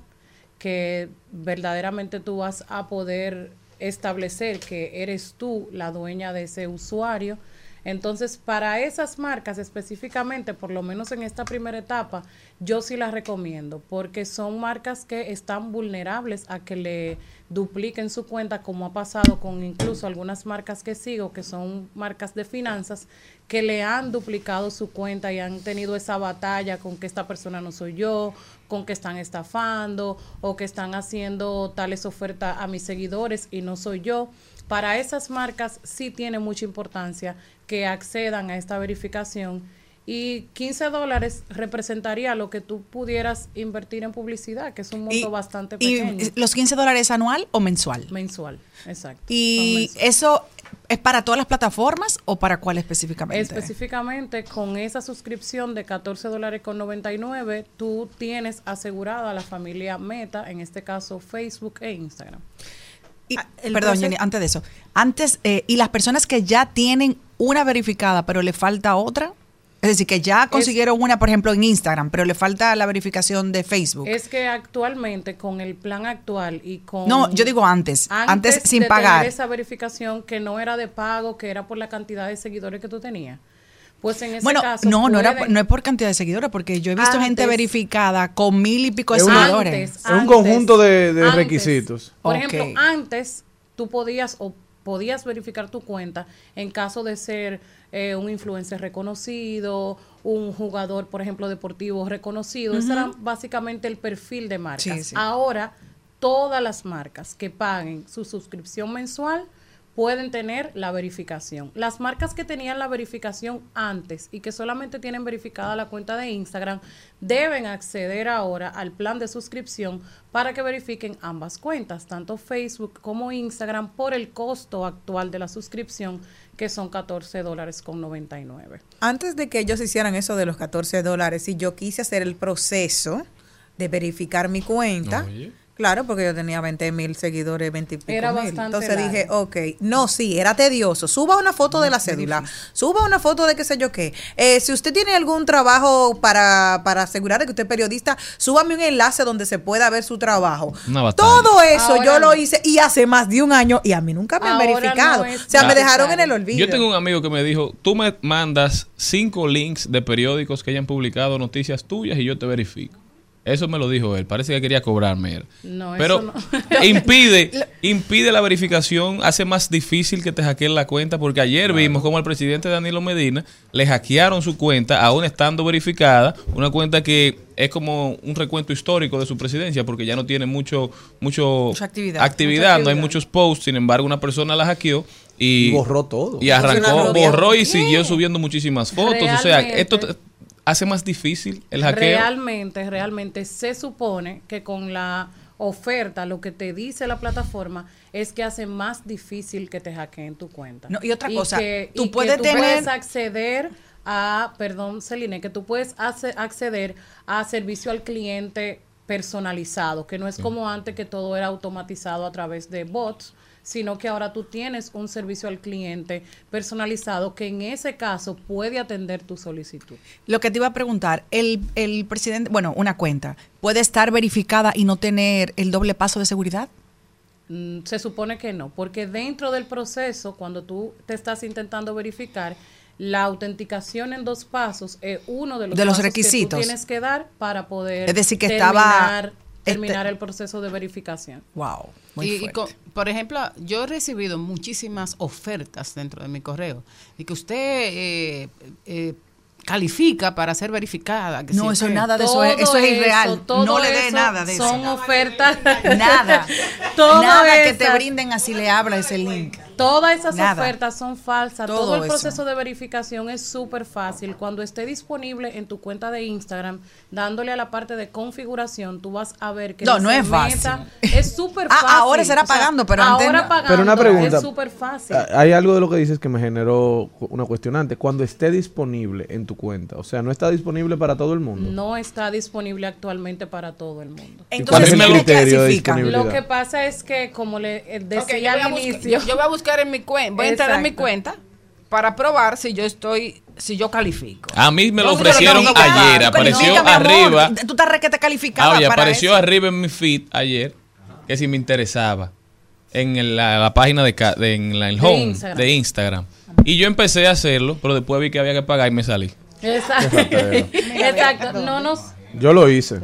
que verdaderamente tú vas a poder establecer que eres tú la dueña de ese usuario. Entonces, para esas marcas específicamente, por lo menos en esta primera etapa, yo sí las recomiendo, porque son marcas que están vulnerables a que le dupliquen su cuenta, como ha pasado con incluso algunas marcas que sigo, que son marcas de finanzas, que le han duplicado su cuenta y han tenido esa batalla con que esta persona no soy yo, con que están estafando o que están haciendo tales ofertas a mis seguidores y no soy yo. Para esas marcas sí tiene mucha importancia que accedan a esta verificación y 15 dólares representaría lo que tú pudieras invertir en publicidad, que es un monto Y- bastante ¿Y pequeño. los 15 dólares anual o mensual? mensual, exacto. ¿Y eso es para todas las plataformas o para cuál específicamente? Específicamente con esa suscripción de 14 dólares con 99, tú tienes asegurada a la familia Meta, en este caso Facebook e Instagram. Y- Ah, perdón, Jenny, antes de eso. Antes, eh, y las personas que ya tienen una verificada, pero le falta otra. Es decir, que ya consiguieron una, por ejemplo, en Instagram, pero le falta la verificación de Facebook. Es que actualmente con el plan actual y con No, yo digo antes, antes sin de pagar. tener esa verificación que no era de pago, que era por la cantidad de seguidores que tú tenías. Pues en ese Bueno, caso no, no, era, no es por cantidad de seguidores, porque yo he visto gente verificada con mil y pico de seguidores. Antes, Es un antes, conjunto de, de antes. requisitos. Por ejemplo, antes tú podías o podías verificar tu cuenta en caso de ser eh, un influencer reconocido, un jugador, por ejemplo, deportivo reconocido. Ese era básicamente el perfil de marcas. Sí, sí. Ahora, todas las marcas que paguen su suscripción mensual pueden tener la verificación. Las marcas que tenían la verificación antes y que solamente tienen verificada la cuenta de Instagram deben acceder ahora al plan de suscripción para que verifiquen ambas cuentas, tanto Facebook como Instagram, por el costo actual de la suscripción, que son 14 dólares con 99. Antes de que ellos hicieran eso de los 14 dólares, y yo quise hacer el proceso de verificar mi cuenta. Claro, porque yo tenía 20 mil seguidores, 20 y pico Era mil. bastante Entonces largo. dije, ok, no, sí, era tedioso. Suba una foto de la cédula, suba una foto de qué sé yo qué. Eh, si usted tiene algún trabajo para, para asegurar de que usted es periodista, súbame un enlace donde se pueda ver su trabajo. Todo eso Ahora yo lo no. hice y hace más de un año y a mí nunca me han Ahora verificado. no o sea, me dejaron en el olvido. Yo tengo un amigo que me dijo, tú me mandas cinco links de periódicos que hayan publicado noticias tuyas y yo te verifico. Eso me lo dijo él. Parece que quería cobrarme él. No, Pero eso no. impide, impide la verificación, hace más difícil que te hackeen la cuenta, porque ayer vimos como al presidente Danilo Medina le hackearon su cuenta, aún estando verificada, una cuenta que es como un recuento histórico de su presidencia, porque ya no tiene mucho, mucho Mucha actividad. actividad, Mucha no hay muchos posts, sin embargo una persona la hackeó y, Y borró todo. y arrancó, borró y ¿Qué? siguió subiendo muchísimas fotos. O sea, esto te- hace más difícil el hackeo. Realmente, realmente se supone que con la oferta, lo que te dice la plataforma es que hace más difícil que te hackeen tu cuenta. No, y otra cosa, que- tú y que puedes tú tener- puedes acceder a, perdón, Celine, que tú puedes ace- acceder a servicio al cliente personalizado, que no es como antes que todo era automatizado a través de bots, sino que ahora tú tienes un servicio al cliente personalizado que en ese caso puede atender tu solicitud. Lo que te iba a preguntar, el, el presidente, bueno, una cuenta, ¿puede estar verificada y no tener el doble paso de seguridad? Mm, Se supone que no, porque dentro del proceso, cuando tú te estás intentando verificar, la autenticación en dos pasos es uno de los, De los requisitos. que tú tienes que dar para poder Es decir, que estaba, terminar este- el proceso de verificación. Wow. Muy Y- y fuerte. con- Por ejemplo, yo he recibido muchísimas ofertas dentro de mi correo y que usted eh, eh, califica para ser verificada. que No, sí, eso que- nada de eso es, eso es irreal. no le dé nada de son eso. ofertas. Nada. Todo nada que te brinden así le habla ese link. Todas esas Nada. ofertas son falsas. Todo, Todo el eso. proceso de verificación es súper fácil. Cuando esté disponible en tu cuenta de Instagram, dándole a la parte de configuración, tú vas a ver que No, no es fácil. meta. Es súper Ah, fácil. ahora será pagando, pero antes ahora no. pagando Pero una pregunta. es súper fácil. Ah, Hay algo de lo que dices que me generó una cuestionante. Cuando esté disponible en tu cuenta, o sea, no está disponible para todo el mundo. No está disponible actualmente para todo el mundo. ¿Y cuál es el ¿cómo criterio de clasifican? disponibilidad? Lo que pasa es que, como le eh, decía a al inicio, yo- yo voy a buscar en mi cuenta, voy a entrar en mi cuenta para probar si yo estoy, si yo califico. A mí me lo ¿Dónde yo ofrecieron que ayer, apareció amor. arriba. Tú estás requete calificada Ah, oye, apareció eso. arriba en mi feed ayer que si me interesaba en la, la página de, en la, el De home Instagram. de Instagram. Y yo empecé a hacerlo, pero después vi que había que pagar y me salí. Exacto. Exacto. No nos Yo lo hice.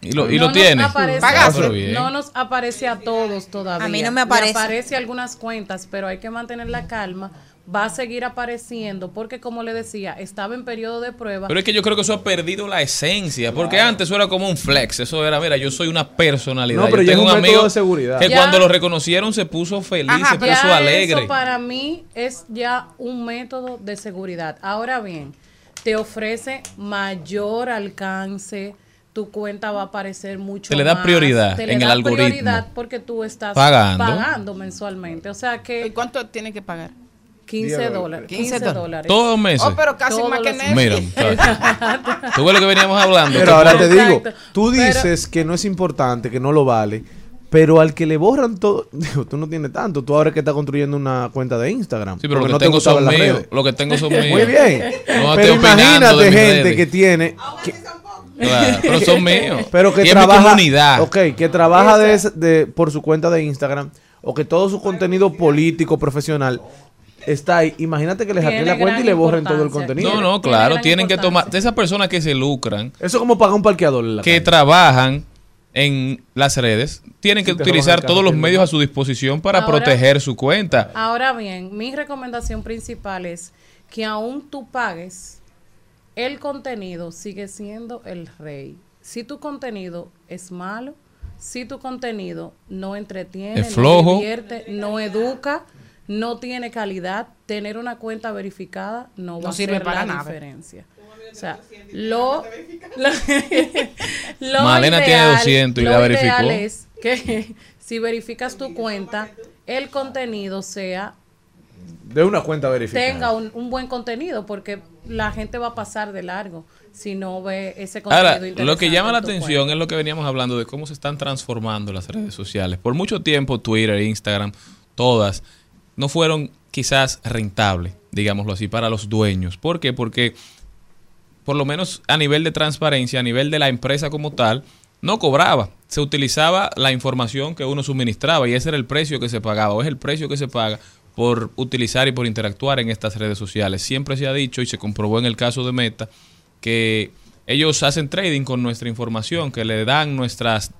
Y lo, y no lo tiene. Aparece, no nos aparece a todos todavía. A mí no me aparece. aparece algunas cuentas, pero hay que mantener la calma. Va a seguir apareciendo porque, como le decía, estaba en periodo de prueba. Pero es que yo creo que eso ha perdido la esencia, porque antes eso era como un flex, eso era, mira, yo soy una personalidad. No, pero yo tengo un amigo de seguridad. que Ya. cuando lo reconocieron se puso feliz, Ajá, se puso ya alegre. Eso para mí es ya un método de seguridad. Ahora bien, te ofrece mayor alcance. Tu cuenta va a aparecer mucho Te le da más, prioridad te le en da el algoritmo. prioridad porque tú estás Pagando. pagando mensualmente. O sea ¿Y que cuánto tiene que pagar? 15 dólares. 15 dólares. Todos los meses. Oh, pero casi Todos más que Netflix. Mira, tú ves lo que veníamos hablando. Pero ahora te digo, tú Pero- dices que no es importante, que no lo vale, Pero al que le borran todo, digo, tú no tienes tanto. Tú ahora que estás construyendo una cuenta de Instagram. Sí, pero lo que no te tengo son míos. Lo que tengo son míos. Muy bien. No pero imagínate gente redes. que tiene. que- Claro, pero son míos. pero que Y es mi trabaja. comunidad. Ok, que trabaja de, de- por su cuenta de Instagram. O que todo su contenido político, profesional. Está ahí. Imagínate que le hackeen la cuenta y le borren todo el contenido. No, no, claro, tienen que tomar. De esas personas que se lucran, Eso es como pagar un parqueador en la que calle. trabajan en las redes, tienen que utilizar todos los medios a su disposición para Ahora- proteger su cuenta. Ahora bien, mi recomendación principal es que aún tú pagues, el contenido sigue siendo el rey. Si tu contenido es malo, si tu contenido no entretiene, flojo. no divierte, no educa, no tiene calidad, tener una cuenta verificada no va a para la nada. diferencia. O sea, lo, lo, lo Malena tiene ideal- 200 y la verificó. ideal es que si verificas tu cuenta, el contenido sea De una cuenta verificada. tenga un, un buen contenido porque la gente va a pasar de largo si no ve ese contenido Ahora, lo que llama la atención cuenta. es lo que veníamos hablando de cómo se están transformando las redes sociales. Por mucho tiempo, Twitter, Instagram, todas, no fueron quizás rentables, digámoslo así, para los dueños. ¿Por qué? Porque, por lo menos a nivel de transparencia, a nivel de la empresa como tal, no cobraba. Se utilizaba la información que uno suministraba y ese era el precio que se pagaba, o es el precio que se paga por utilizar y por interactuar en estas redes sociales. Siempre se ha dicho y se comprobó en el caso de Meta que ellos hacen trading con nuestra información, que le dan nuestras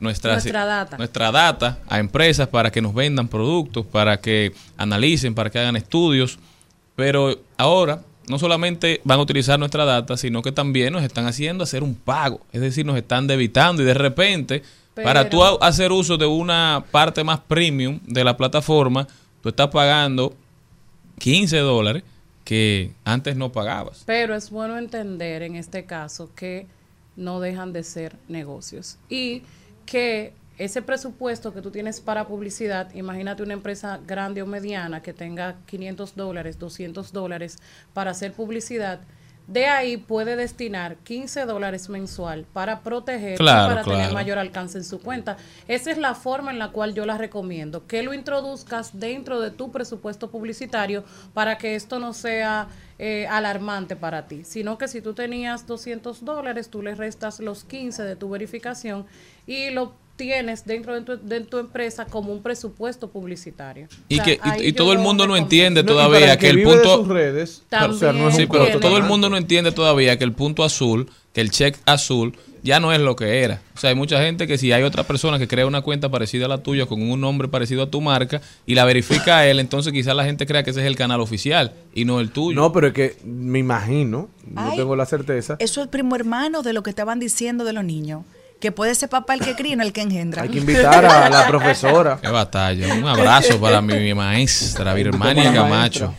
nuestras Nuestra data. nuestra data a empresas para que nos vendan productos, para que analicen, para que hagan estudios, pero ahora no solamente van a utilizar nuestra data, sino que también nos están haciendo hacer un pago, es decir, nos están debitando y de repente para tú hacer uso de una parte más premium de la plataforma, tú estás pagando 15 dólares que antes no pagabas. Pero es bueno entender en este caso que no dejan de ser negocios y que ese presupuesto que tú tienes para publicidad, imagínate una empresa grande o mediana que tenga 500 dólares, 200 dólares para hacer publicidad, de ahí puede destinar 15 dólares mensual para proteger Claro, para tener mayor alcance en su cuenta. Esa es la forma en la cual yo la recomiendo, que lo introduzcas dentro de tu presupuesto publicitario para que esto no sea eh, alarmante para ti, sino que si tú tenías 200 dólares, tú le restas los 15 de tu verificación y lo tienes dentro de tu, de tu empresa como un presupuesto publicitario. Y, O sea, que, y- todo el mundo no entiende No, todavía que, que el de punto sus redes, También o sea, no es pero costo todo el mundo no entiende todavía que el punto azul, que el check azul ya no es lo que era. O sea, hay mucha gente que si hay otra persona que crea una cuenta parecida a la tuya con un nombre parecido a tu marca y la verifica a él, entonces quizás la gente crea que ese es el canal oficial y no el tuyo. No, pero es que me imagino, no tengo la certeza. Eso es primo hermano de lo que estaban diciendo de los niños. Que puede ser papá el que cría, no el que engendra. Hay que invitar a la profesora. Qué batalla. Un abrazo para mi maestra, Birmania Para la Camacho.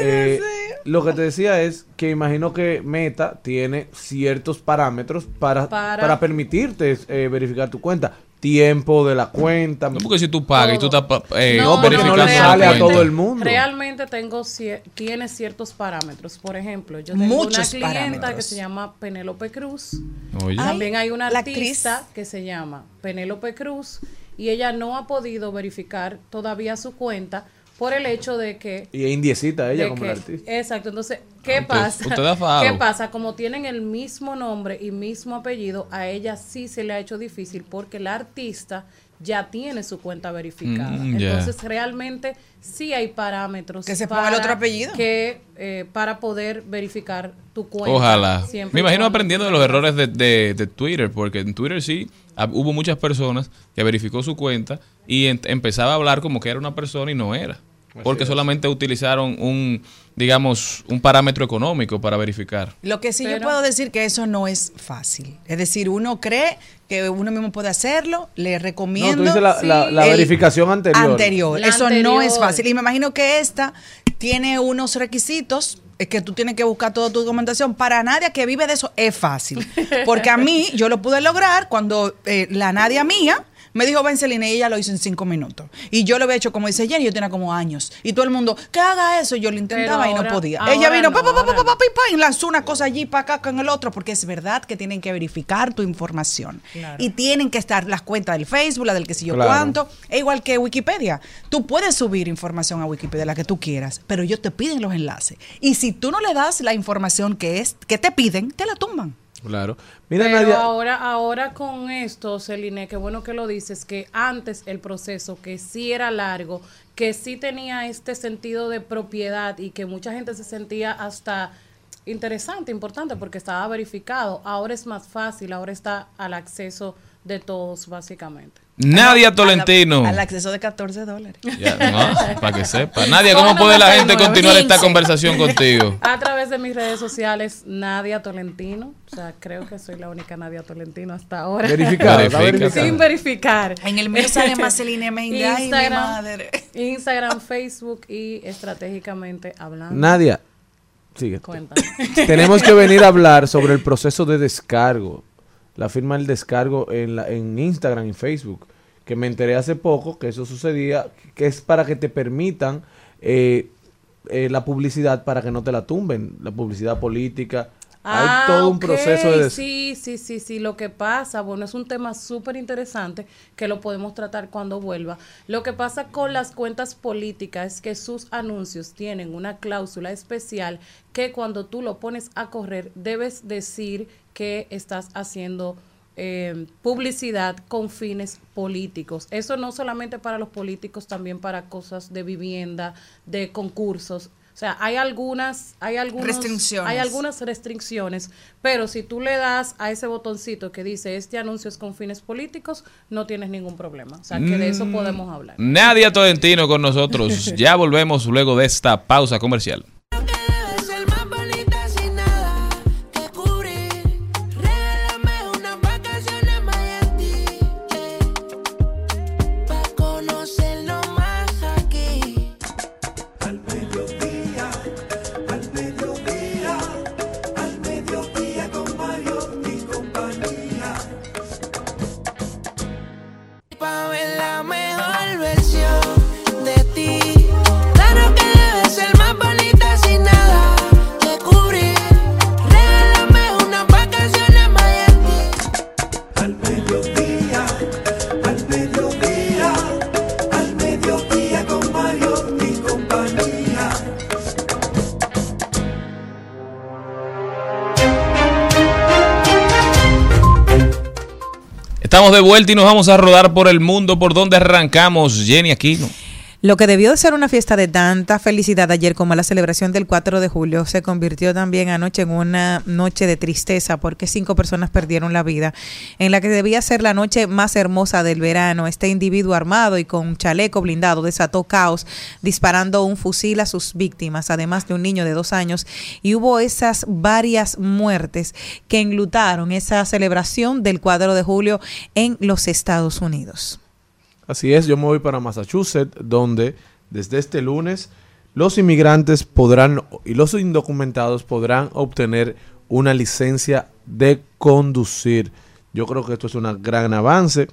Eh, lo que te decía es que imagino que Meta tiene ciertos parámetros para, Para- para, permitirte eh, verificar tu cuenta. Tiempo de la cuenta. No, porque si tú pagas y tú estás pa- eh, No, porque verificando no le la sale a todo el mundo. Realmente tengo cier- tiene ciertos parámetros. Por ejemplo, yo tengo Muchos una clienta parámetros. que se llama Penélope Cruz. Oye. También hay una artista actriz. que se llama Penélope Cruz y ella no ha podido verificar todavía su cuenta por el hecho de que Y es indiecita ella como que- la artista. Exacto, entonces, ¿qué Ah, usted- pasa? usted. ¿Qué pasa? Como tienen el mismo nombre y mismo apellido, a ella sí se le ha hecho difícil porque la artista ya tiene su cuenta verificada. Mm. Entonces, realmente sí hay parámetros Que se ponga el otro apellido. que eh, para poder verificar tu cuenta. Ojalá. siempre Me imagino aprendiendo de los errores de, de- de Twitter, porque en Twitter sí hubo muchas personas que verificó su cuenta y en- empezaba a hablar como que era una persona y no era. Porque solamente utilizaron un, digamos, un parámetro económico para verificar. Lo que sí yo puedo decir que eso no es fácil. Es decir, uno cree que uno mismo puede hacerlo, le No, recomiendo. tú dices la, la- la el verificación anterior. anterior. La Eso no es fácil. Y me imagino que esta tiene unos requisitos es que tú tienes que buscar toda tu documentación. Para nadie que vive de eso es fácil. Porque a mí, yo lo pude lograr cuando eh, la Nadia mía Me dijo Benceline y ella lo hizo en cinco minutos. Y yo lo había hecho como dice Jenny, yo tenía como años. Y todo el mundo, que haga eso. Yo lo intentaba Pero y no ahora- podía. ahora ella vino, no, pa, pa, pa, pa, ahora pa, pa, pi, pa, y lanzó una cosa allí para acá con el otro, porque es verdad que tienen que verificar tu información. Claro. Y tienen que estar las cuentas del Facebook, la del que sé yo Claro. cuánto. Es igual que Wikipedia. Tú puedes subir información a Wikipedia, la que tú quieras, pero ellos te piden los enlaces. Y si tú no le das la información que es que te piden, te la tumban. Claro. Mira, Pero Nadia. ahora, ahora con esto, Celine, qué bueno que lo dices, que antes el proceso, que sí era largo, que sí tenía este sentido de propiedad y que mucha gente se sentía hasta interesante, importante, porque estaba verificado. Ahora es más fácil, ahora está al acceso de todos, básicamente. Nadia Tolentino. Al acceso de 14 dólares. Ya, no, para que sepa. Nadia, ¿cómo puede la gente continuar esta conversación contigo? A través de mis redes sociales, Nadia Tolentino. O sea, creo que soy la única Nadia Tolentino hasta ahora. Verificada, está Verifica. verificada. Sin verificar. En el mío sale Marceline Méndez. Ay, mi Instagram, madre. Instagram, Facebook y estratégicamente hablando. Nadia, sigue. Cuéntame. Tenemos que venir a hablar sobre el proceso de descargo. La firma del descargo en, la- en Instagram y Facebook. Que me enteré hace poco que eso sucedía, que es para que te permitan eh, eh, la publicidad para que no te la tumben, la publicidad política. Ah, Hay todo un proceso de... Sí, sí, sí, sí. Lo que pasa, bueno, es un tema súper interesante que lo podemos tratar cuando vuelva. Lo que pasa con las cuentas políticas es que sus anuncios tienen una cláusula especial que cuando tú lo pones a correr debes decir que estás haciendo eh, publicidad con fines políticos. Eso no solamente para los políticos, también para cosas de vivienda, de concursos. O sea, hay algunas, hay algunos, Restricciones. hay algunas restricciones, pero si tú le das a ese botoncito que dice este anuncio es con fines políticos, no tienes ningún problema. O sea, que de eso Mm. podemos hablar. Nadia Tolentino con nosotros. Ya volvemos luego de esta pausa comercial. De vuelta y nos vamos a rodar por el mundo por donde arrancamos. Jenny Aquino. Lo que debió de ser una fiesta de tanta felicidad ayer como la celebración del 4 de julio se convirtió también anoche en una noche de tristeza porque cinco personas perdieron la vida. En la que debía ser la noche más hermosa del verano, este individuo armado y con un chaleco blindado desató caos disparando un fusil a sus víctimas, además de un niño de dos años. Y hubo esas varias muertes que enlutaron esa celebración del 4 de julio en los Estados Unidos. Así es, yo me voy para Massachusetts, donde desde este lunes los inmigrantes podrán y los indocumentados podrán obtener una licencia de conducir. Yo creo que esto es un gran avance,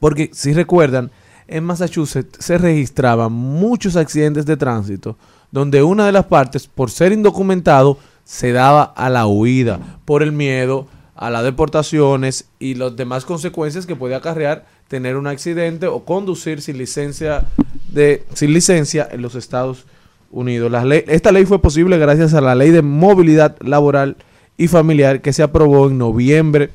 porque si recuerdan, en Massachusetts se registraban muchos accidentes de tránsito donde una de las partes, por ser indocumentado, se daba a la huida por el miedo a las deportaciones y las demás consecuencias que puede acarrear tener un accidente o conducir sin licencia de sin licencia en los Estados Unidos. La ley- esta ley fue posible gracias a la Ley de Movilidad Laboral y Familiar que se aprobó en noviembre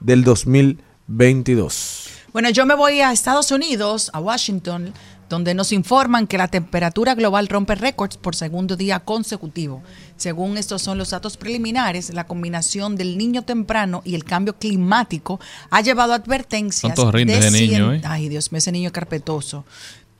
del 2022. Bueno, yo me voy a Estados Unidos, a Washington, donde nos informan que la temperatura global rompe récords por segundo día consecutivo. Según estos son los datos preliminares, la combinación del niño temprano y el cambio climático ha llevado a advertencias ¿Cuántos rindes de niño, cien- eh? Ay, Dios mío, ese niño carpetoso.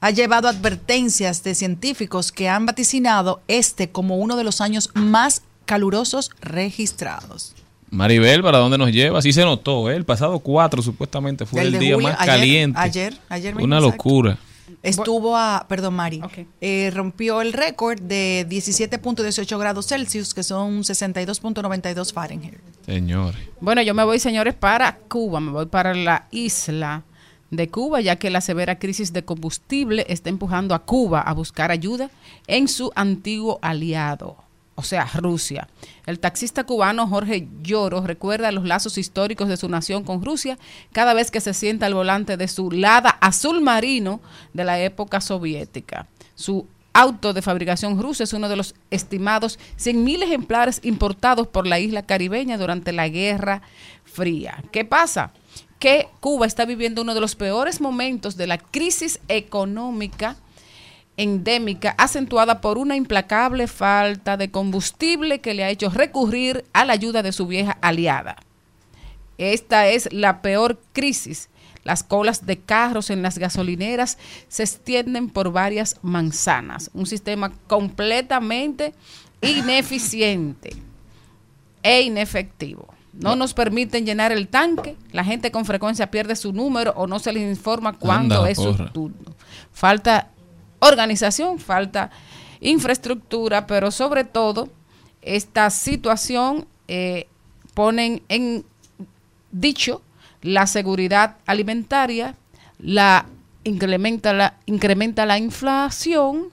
Ha llevado advertencias de científicos que han vaticinado este como uno de los años más calurosos registrados. Maribel, ¿para dónde nos lleva? Así se notó, ¿eh? El pasado 4 supuestamente fue el de día julio, más ayer- caliente. ayer- ayer Una exacto. locura. Estuvo a, perdón, Mari, eh, rompió el récord de 17.18 grados Celsius, que son 62.92 Fahrenheit. Señores. Bueno, yo me voy, señores, para Cuba, me voy para la isla de Cuba, ya que la severa crisis de combustible está empujando a Cuba a buscar ayuda en su antiguo aliado, o sea, Rusia. El taxista cubano Jorge Lloro recuerda los lazos históricos de su nación con Rusia cada vez que se sienta al volante de su Lada azul marino de la época soviética. Su auto de fabricación rusa es uno de los estimados 100.000 ejemplares importados por la isla caribeña durante la Guerra Fría. ¿Qué pasa? Que Cuba está viviendo uno de los peores momentos de la crisis económica endémica acentuada por una implacable falta de combustible que le ha hecho recurrir a la ayuda de su vieja aliada. Esta es la peor crisis. Las colas de carros en las gasolineras se extienden por varias manzanas. Un sistema completamente ineficiente e inefectivo. No nos permiten llenar el tanque. La gente con frecuencia pierde su número o no se les informa cuándo Anda, es su turno. Falta organización, falta infraestructura, pero sobre todo esta situación eh, ponen en dicho la seguridad alimentaria, la incrementa la incrementa la inflación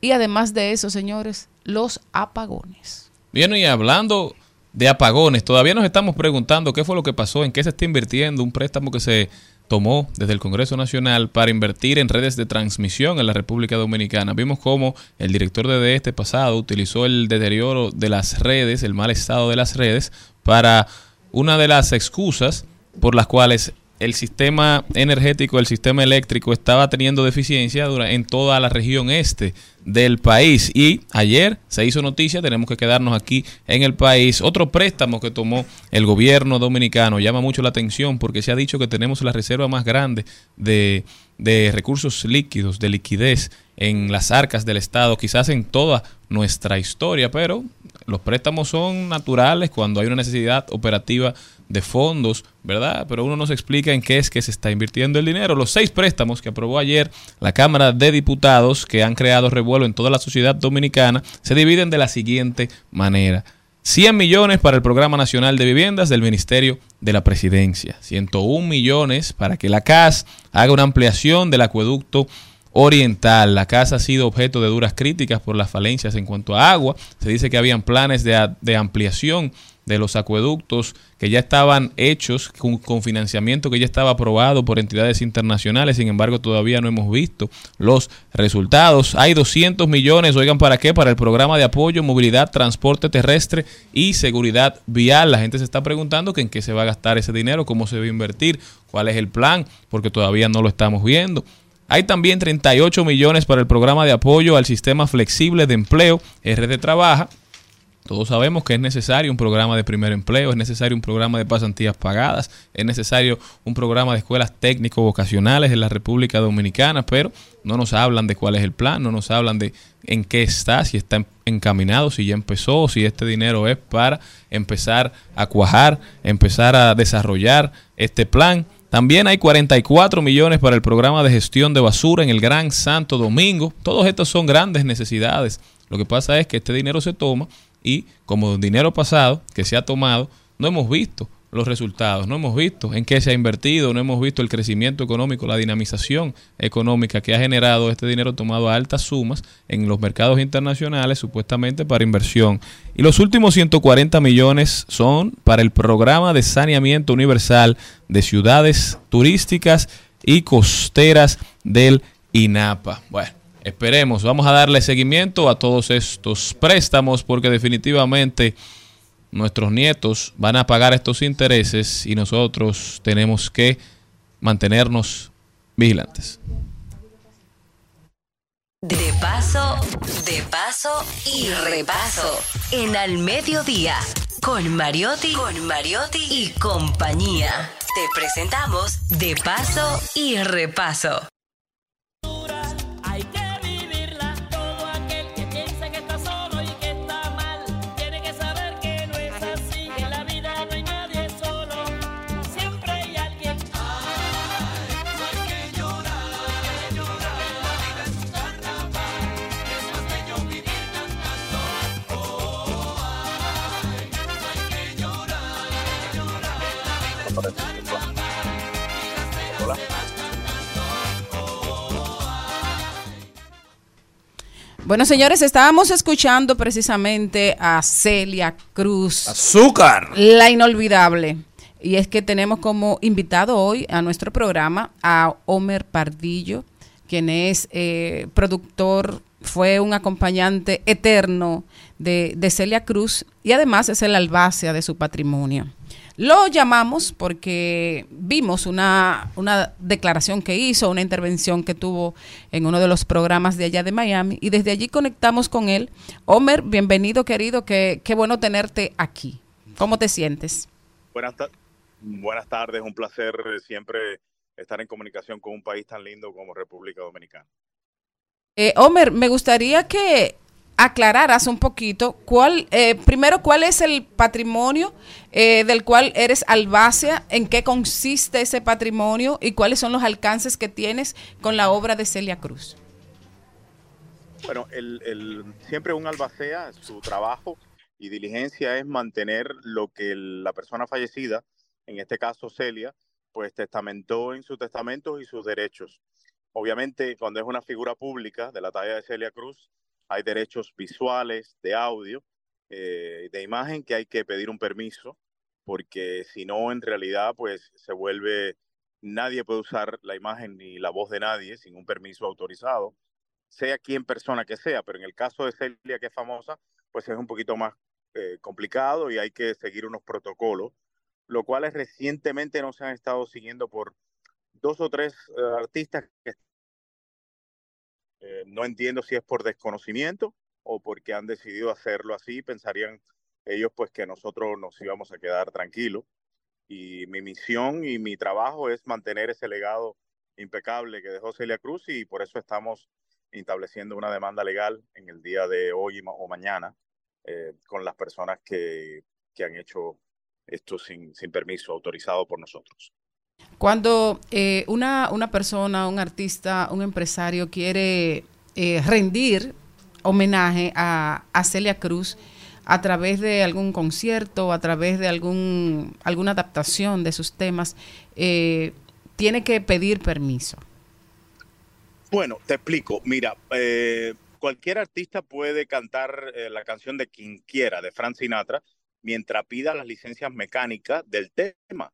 y además de eso, señores, los apagones. Bien, y hablando de apagones, todavía nos estamos preguntando qué fue lo que pasó, en qué se está invirtiendo un préstamo que se tomó desde el Congreso Nacional para invertir en redes de transmisión en la República Dominicana. Vimos cómo el director de este pasado utilizó el deterioro de las redes, el mal estado de las redes, para una de las excusas por las cuales el sistema energético, el sistema eléctrico estaba teniendo deficiencia en toda la región este del país. Y ayer se hizo noticia, tenemos que quedarnos aquí en el país. Otro préstamo que tomó el gobierno dominicano llama mucho la atención porque se ha dicho que tenemos la reserva más grande de, de recursos líquidos, de liquidez en las arcas del Estado, quizás en toda nuestra historia, pero los préstamos son naturales cuando hay una necesidad operativa de fondos, ¿verdad? Pero uno no se explica en qué es que se está invirtiendo el dinero. Los seis préstamos que aprobó ayer la Cámara de Diputados, que han creado revuelo en toda la sociedad dominicana, se dividen de la siguiente manera. 100 millones para el Programa Nacional de Viviendas del Ministerio de la Presidencia. 101 millones para que la CAS haga una ampliación del acueducto oriental. La casa ha sido objeto de duras críticas por las falencias en cuanto a agua. Se dice que habían planes de, de ampliación de los acueductos que ya estaban hechos con, con financiamiento que ya estaba aprobado por entidades internacionales. Sin embargo, todavía no hemos visto los resultados. Hay 200 millones, oigan, ¿para qué? Para el programa de apoyo, movilidad, transporte terrestre y seguridad vial. La gente se está preguntando en qué se va a gastar ese dinero, cómo se va a invertir, cuál es el plan, porque todavía no lo estamos viendo. Hay también 38 millones para el programa de apoyo al sistema flexible de empleo, RD Trabaja. Todos sabemos que es necesario un programa de primer empleo, es necesario un programa de pasantías pagadas, es necesario un programa de escuelas técnico-vocacionales en la República Dominicana, pero no nos hablan de cuál es el plan, no nos hablan de en qué está, si está encaminado, si ya empezó, si este dinero es para empezar a cuajar, empezar a desarrollar este plan. También hay 44 millones para el programa de gestión de basura en el Gran Santo Domingo. Todos estos son grandes necesidades. Lo que pasa es que este dinero se toma y como dinero pasado que se ha tomado, no hemos visto los resultados, no hemos visto en qué se ha invertido, no hemos visto el crecimiento económico, la dinamización económica que ha generado este dinero tomado a altas sumas en los mercados internacionales, supuestamente para inversión. Y los últimos 140 millones son para el programa de saneamiento universal de ciudades turísticas y costeras del INAPA. Bueno, esperemos, vamos a darle seguimiento a todos estos préstamos porque definitivamente nuestros nietos van a pagar estos intereses y nosotros tenemos que mantenernos vigilantes. De paso, de paso y repaso. En al mediodía, con Mariotti, con Mariotti y compañía. Te presentamos De paso y repaso. Para placer. Hola. Bueno, señores, estábamos escuchando precisamente a Celia Cruz. ¡Azúcar! La inolvidable. Y es que tenemos como invitado hoy a nuestro programa a Homer Pardillo, quien es eh, productor, fue un acompañante eterno de, de Celia Cruz y además es el albacea de su patrimonio. Lo llamamos porque vimos una, una declaración que hizo, una intervención que tuvo en uno de los programas de allá de Miami y desde allí conectamos con él. Homer, bienvenido querido, qué, qué bueno tenerte aquí. ¿Cómo te sientes? Buenas, ta- buenas tardes, un placer siempre estar en comunicación con un país tan lindo como República Dominicana. Eh, Homer, me gustaría que aclararas un poquito cuál, eh, primero, cuál es el patrimonio eh, del cual eres albacea, en qué consiste ese patrimonio y cuáles son los alcances que tienes con la obra de Celia Cruz. Bueno, el, siempre un albacea, su trabajo y diligencia es mantener lo que la persona fallecida, en este caso Celia, pues testamentó en sus testamentos y sus derechos. Obviamente, cuando es una figura pública de la talla de Celia Cruz, hay derechos visuales, de audio, eh, de imagen que hay que pedir un permiso, porque si no, en realidad, pues se vuelve, nadie puede usar la imagen ni la voz de nadie sin un permiso autorizado sea quien persona que sea, pero en el caso de Celia, que es famosa, pues es un poquito más eh, complicado y hay que seguir unos protocolos, lo cual recientemente no se han estado siguiendo por dos o tres eh, artistas que eh, no entiendo si es por desconocimiento o porque han decidido hacerlo así, pensarían ellos pues que nosotros nos íbamos a quedar tranquilos. Y mi misión y mi trabajo es mantener ese legado impecable que dejó Celia Cruz y por eso estamos estableciendo una demanda legal en el día de hoy o mañana eh, con las personas que, que han hecho esto sin, sin permiso autorizado por nosotros. Cuando eh, una, una persona, un artista, un empresario quiere eh, rendir homenaje a, Celia Cruz a través de algún concierto, a través de algún, alguna adaptación de sus temas, eh, tiene que pedir permiso. Bueno, te explico. Mira, cualquier artista puede cantar la canción de quien quiera, de Frank Sinatra, mientras pida las licencias mecánicas del tema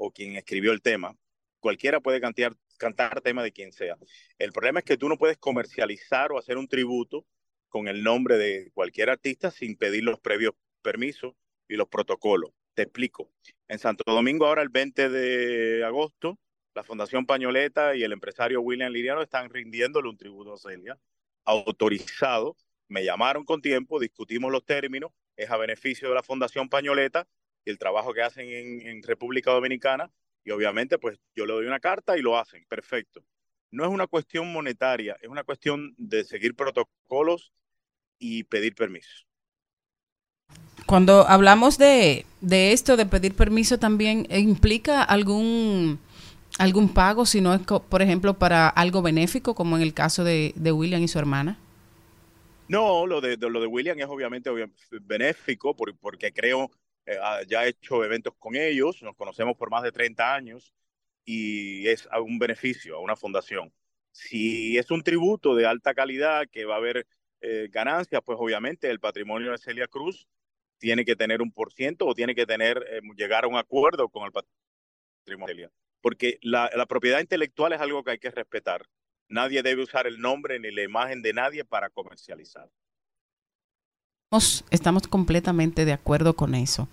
o quien escribió el tema. Cualquiera puede cantar, cantar tema de quien sea. El problema es que tú no puedes comercializar o hacer un tributo con el nombre de cualquier artista sin pedir los previos permisos y los protocolos. Te explico. En Santo Domingo ahora el 20 de agosto, la Fundación Pañoleta y el empresario William Liriano están rindiéndole un tributo a Celia, autorizado. Me llamaron con tiempo, discutimos los términos, es a beneficio de la Fundación Pañoleta y el trabajo que hacen en, en República Dominicana. Y obviamente, pues yo le doy una carta y lo hacen. Perfecto. No es una cuestión monetaria, es una cuestión de seguir protocolos y pedir permiso. Cuando hablamos de, de esto, de pedir permiso, también eh, implica algún, algún pago, si no es, por ejemplo, para algo benéfico, como en el caso de, de William y su hermana. No, lo de, de- lo de William es obviamente obvia- benéfico por- porque creo, eh, ya he hecho eventos con ellos, nos conocemos por más de 30 años y es a un beneficio, a una fundación. Si es un tributo de alta calidad que va a haber eh, ganancias, pues obviamente el patrimonio de Celia Cruz tiene que tener un por ciento o tiene que tener, eh, llegar a un acuerdo con el patrimonio de Celia. Porque la propiedad intelectual es algo que hay que respetar. Nadie debe usar el nombre ni la imagen de nadie para comercializar. Estamos, completamente de acuerdo con eso.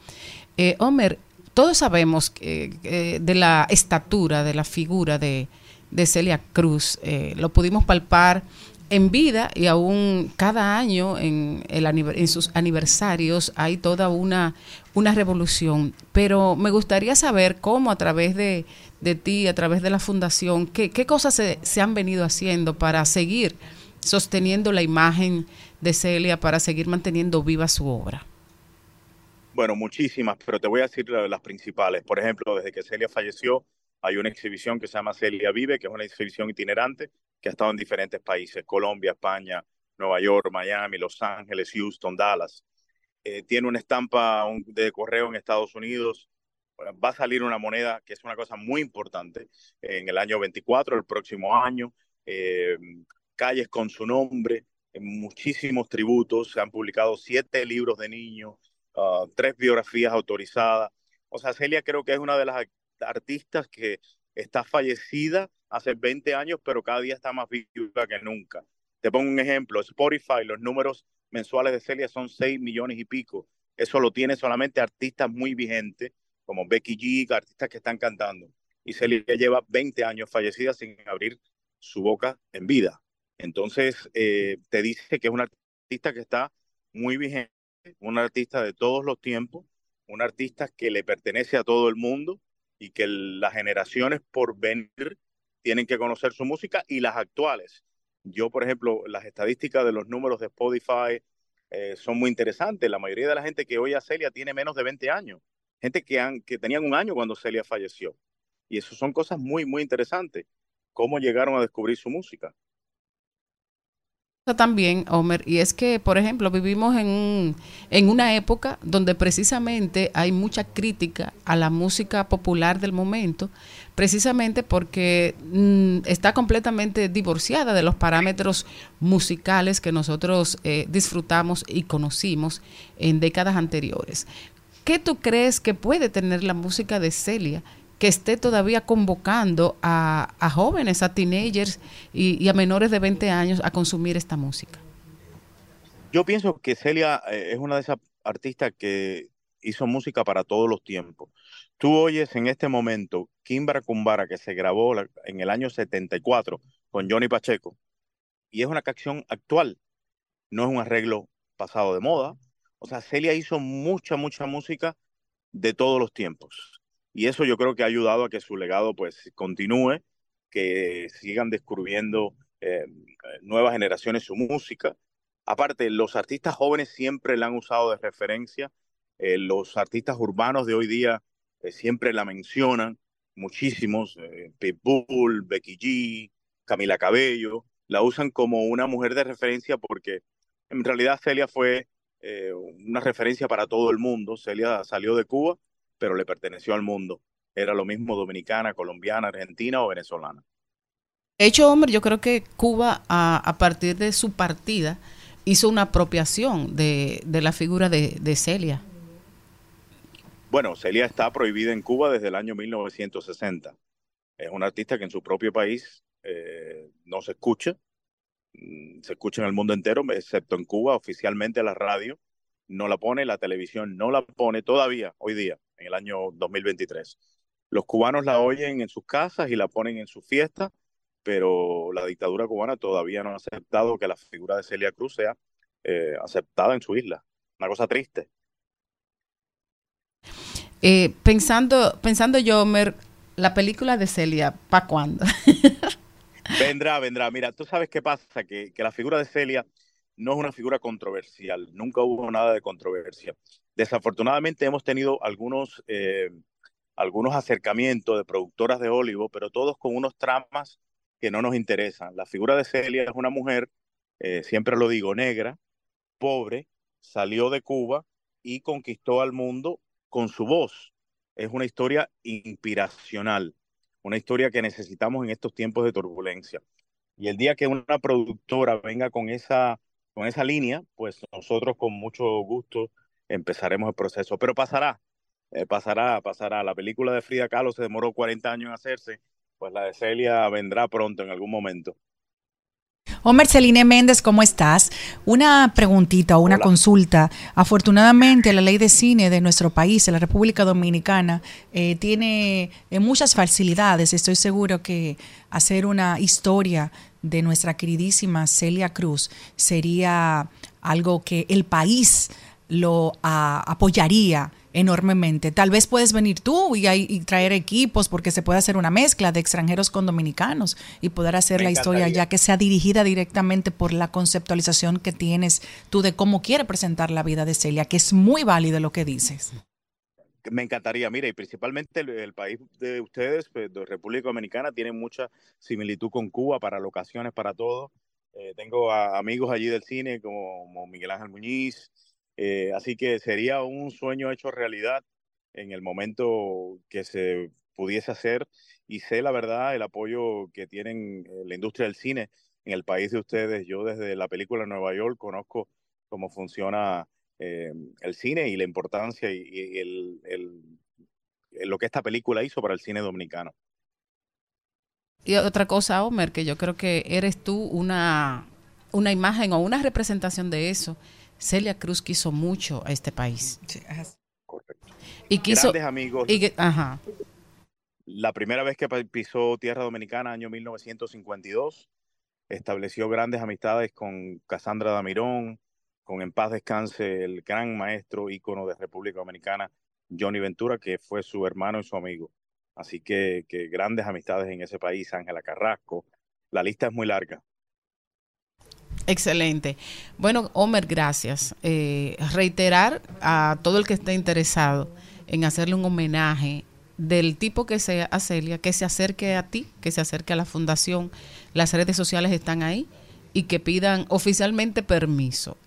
Eh, Homer, todos sabemos que, eh, de la estatura, de la figura de, de Celia Cruz. Eh, lo pudimos palpar en vida y aún cada año en, el, en sus aniversarios hay toda una, una revolución. Pero me gustaría saber cómo a través de, de ti, a través de la fundación, qué, qué cosas se, se han venido haciendo para seguir sosteniendo la imagen de Celia, para seguir manteniendo viva su obra. Bueno, muchísimas, pero te voy a decir la- las principales. Por ejemplo, desde que Celia falleció, hay una exhibición que se llama Celia Vive, que es una exhibición itinerante que ha estado en diferentes países, Colombia, España, Nueva York, Miami, Los Ángeles, Houston, Dallas. Eh, tiene una estampa de correo en Estados Unidos va a salir una moneda que es una cosa muy importante en el año 24, el próximo año. eh, calles con su nombre, muchísimos tributos, se han publicado siete libros de niños, ah, tres biografías autorizadas. O sea, Celia creo que es una de las ar- artistas que está fallecida hace 20 años, pero cada día está más viva que nunca. Te pongo un ejemplo, Spotify, los números mensuales de Celia son 6 millones y pico. Eso lo tiene solamente artistas muy vigentes, como Becky G, artistas que están cantando. Y Celia lleva 20 años fallecida sin abrir su boca en vida. Entonces, eh, te dice que es una artista que está muy vigente, una artista de todos los tiempos, una artista que le pertenece a todo el mundo y que las generaciones por venir tienen que conocer su música y las actuales. Yo, por ejemplo, las estadísticas de los números de Spotify eh, son muy interesantes. La mayoría de la gente que oye a Celia tiene menos de 20 años. Gente que, han, que tenían un año cuando Celia falleció. Y eso son cosas muy, muy interesantes. Cómo llegaron a descubrir su música. También, Homer, y es que, por ejemplo, vivimos en, en una época donde precisamente hay mucha crítica a la música popular del momento, precisamente porque mm, está completamente divorciada de los parámetros musicales que nosotros eh, disfrutamos y conocimos en décadas anteriores. ¿Qué tú crees que puede tener la música de Celia que esté todavía convocando a, a jóvenes, a teenagers y, a menores de 20 años a consumir esta música? Yo pienso que Celia eh, es una de esas artistas que hizo música para todos los tiempos. Tú oyes en este momento Kimbara Kumbara, que se grabó en el año 74 con Johnny Pacheco, y es una canción actual, no es un arreglo pasado de moda. O sea, Celia hizo mucha, mucha música de todos los tiempos. Y eso yo creo que ha ayudado a que su legado pues continúe, que sigan descubriendo eh, nuevas generaciones su música. Aparte, los artistas jóvenes siempre la han usado de referencia. Eh, los artistas urbanos de hoy día eh, siempre la mencionan, muchísimos. Pitbull, Becky G, Camila Cabello, la usan como una mujer de referencia porque en realidad Celia fue una referencia para todo el mundo. Celia salió de Cuba, pero le perteneció al mundo. Era lo mismo dominicana, colombiana, argentina o venezolana. De hecho, Homer, yo creo que Cuba, a, a partir de su partida, hizo una apropiación de, de la figura de, de Celia. Bueno, Celia está prohibida en Cuba desde el año 1960. Es una artista que en su propio país eh, no se escucha, Mm, se escucha en el mundo entero, excepto en Cuba, oficialmente la radio no la pone, la televisión no la pone todavía, hoy día, en el año 2023. Los cubanos la oyen en sus casas y la ponen en sus fiestas, pero la dictadura cubana todavía no ha aceptado que la figura de Celia Cruz sea eh, aceptada en su isla. Una cosa triste. Eh, pensando, pensando yo, Homer, la película de Celia, ¿para cuándo? Vendrá, vendrá. Mira, tú sabes qué pasa, que, que la figura de Celia no es una figura controversial, nunca hubo nada de controversia. Desafortunadamente hemos tenido algunos, eh, algunos acercamientos de productoras de Hollywood, pero todos con unos tramas que no nos interesan. La figura de Celia es una mujer, eh, siempre lo digo, negra, pobre, salió de Cuba y conquistó al mundo con su voz. Es una historia inspiracional, una historia que necesitamos en estos tiempos de turbulencia. Y el día que una productora venga con esa, con esa línea, pues nosotros con mucho gusto empezaremos el proceso. Pero pasará, eh, pasará, pasará. La película de Frida Kahlo se demoró 40 años en hacerse, pues la de Celia vendrá pronto en algún momento. Homer Celine Méndez, ¿cómo estás? Una preguntita o una Hola. consulta. Afortunadamente, la ley de cine de nuestro país, en la República Dominicana, eh, tiene eh, muchas facilidades. Estoy seguro que hacer una historia de nuestra queridísima Celia Cruz sería algo que el país lo apoyaría enormemente. Tal vez puedes venir tú y, traer equipos porque se puede hacer una mezcla de extranjeros con dominicanos y poder hacer Me la historia ya que sea dirigida directamente por la conceptualización que tienes tú de cómo quiere presentar la vida de Celia, que es muy válido lo que dices. Me encantaría, mira, y principalmente el, el país de ustedes, pues, de República Dominicana, tiene mucha similitud con Cuba para locaciones, para todo. Eh, tengo a- amigos allí del cine como, como Miguel Ángel Muñiz, eh, así que sería un sueño hecho realidad en el momento que se pudiese hacer y sé la verdad el apoyo que tienen eh, la industria del cine en el país de ustedes. Yo desde la película Nueva York conozco cómo funciona eh, el cine y la importancia y, el- el- lo que esta película hizo para el cine dominicano. Y otra cosa, Homer, que yo creo que eres tú una, una imagen o una representación de eso. Celia Cruz quiso mucho a este país. Y quiso. Grandes amigos. y que- ajá. La primera vez que pisó tierra dominicana, año 1952, estableció grandes amistades con Casandra Damirón, con En paz descanse el gran maestro ícono de República Dominicana, Johnny Ventura, que fue su hermano y su amigo. Así que, que grandes amistades en ese país, Ángela Carrasco. La lista es muy larga. Excelente. Bueno, Homer, gracias. Eh, reiterar a todo el que esté interesado en hacerle un homenaje del tipo que sea a Celia, que se acerque a ti, que se acerque a la fundación. Las redes sociales están ahí y que pidan oficialmente permiso.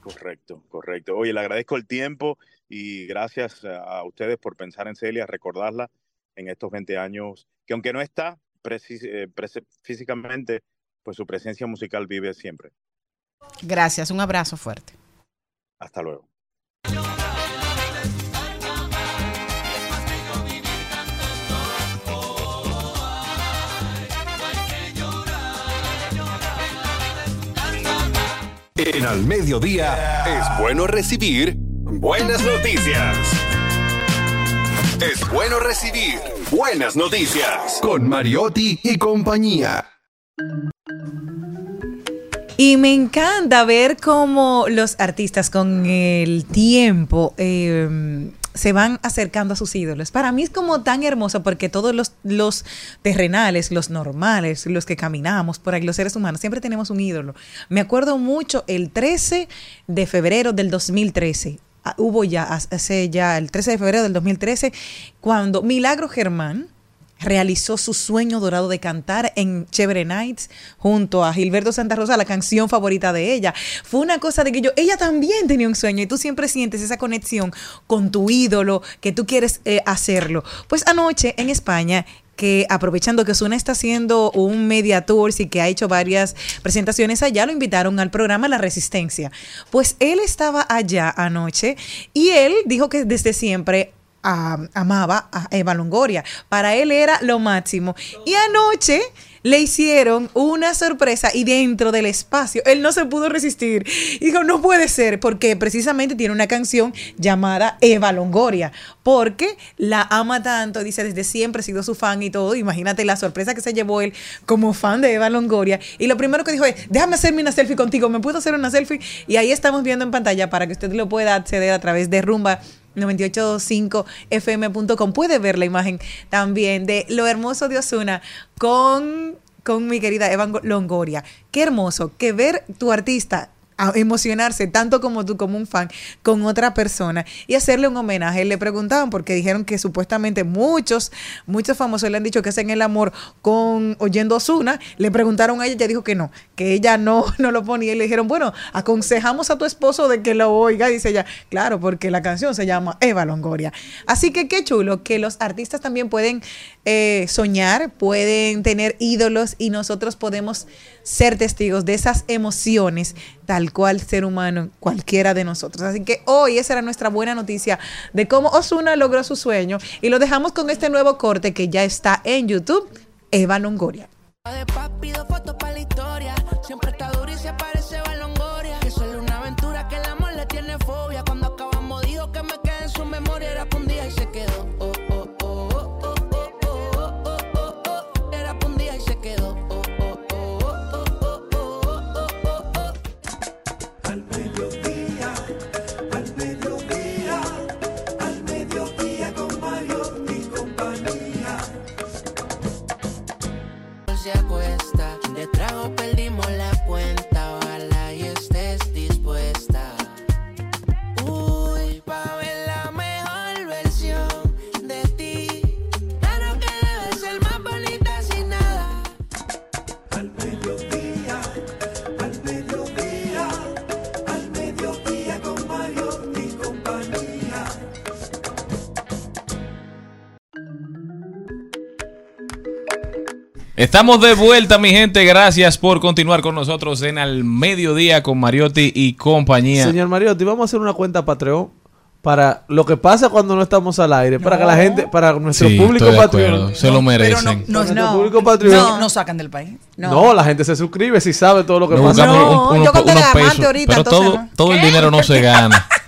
Correcto, correcto. Oye, le agradezco el tiempo y gracias a ustedes por pensar en Celia, recordarla en estos 20 años, que aunque no está eh, físicamente, pues su presencia musical vive siempre. Gracias, un abrazo fuerte. Hasta luego. En al mediodía es bueno recibir buenas noticias. Es bueno recibir buenas noticias. Con Mariotti y compañía. Y me encanta ver cómo los artistas con el tiempo eh, se van acercando a sus ídolos. Para mí es como tan hermoso porque todos los, los terrenales, los normales, los que caminamos por ahí, los seres humanos, siempre tenemos un ídolo. Me acuerdo mucho el 13 de febrero del 2013. ah, Hubo ya, hace ya el 13 de febrero del 2013, cuando Milagro Germán, realizó su sueño dorado de cantar en Chévere Nights junto a Gilberto Santa Rosa, la canción favorita de ella. Fue una cosa de que yo, ella también tenía un sueño y tú siempre sientes esa conexión con tu ídolo, que tú quieres eh, hacerlo. Pues anoche en España que aprovechando que Osuna está haciendo un media tour y que ha hecho varias presentaciones allá, lo invitaron al programa La Resistencia. Pues él estaba allá anoche y él dijo que desde siempre amaba a Eva Longoria. Para él era lo máximo. Y anoche le hicieron una sorpresa y dentro del espacio él no se pudo resistir. Dijo, no puede ser, porque precisamente tiene una canción llamada Eva Longoria, porque la ama tanto, dice, desde siempre ha sido su fan y todo. Imagínate la sorpresa que se llevó él como fan de Eva Longoria. Y lo primero que dijo es, déjame hacerme una selfie contigo, ¿me puedo hacer una selfie? Y ahí estamos viendo en pantalla para que usted lo pueda acceder a través de Rumba 985fm.com. Puede ver la imagen también de lo hermoso de Osuna con, con mi querida Eva Longoria. Qué hermoso que ver tu artista a emocionarse tanto como tú como un fan con otra persona y hacerle un homenaje. Le preguntaban porque dijeron que supuestamente muchos, muchos famosos le han dicho que hacen el amor con oyendo Osuna. Le preguntaron a ella, ella dijo que no, que ella no, no lo ponía y le dijeron, bueno, aconsejamos a tu esposo de que lo oiga. Dice ella, claro, porque la canción se llama Eva Longoria. Así que qué chulo que los artistas también pueden eh, soñar, pueden tener ídolos y nosotros podemos ser testigos de esas emociones tal cual ser humano, cualquiera de nosotros. Así que hoy esa era nuestra buena noticia de cómo Osuna logró su sueño y lo dejamos con este nuevo corte que ya está en YouTube, Eva Longoria. Estamos de vuelta, mi gente. Gracias por continuar con nosotros en Al Mediodía con Mariotti y compañía. Señor Mariotti, vamos a hacer una cuenta Patreon para lo que pasa cuando no estamos al aire, para que la gente, para nuestro Sí, público Patreon. Se lo merecen. No, Nuestro no, público Patreon. no, no sacan del país. No. la gente se suscribe si sabe todo lo que pasa. un- pero todo, todo el dinero no se gana.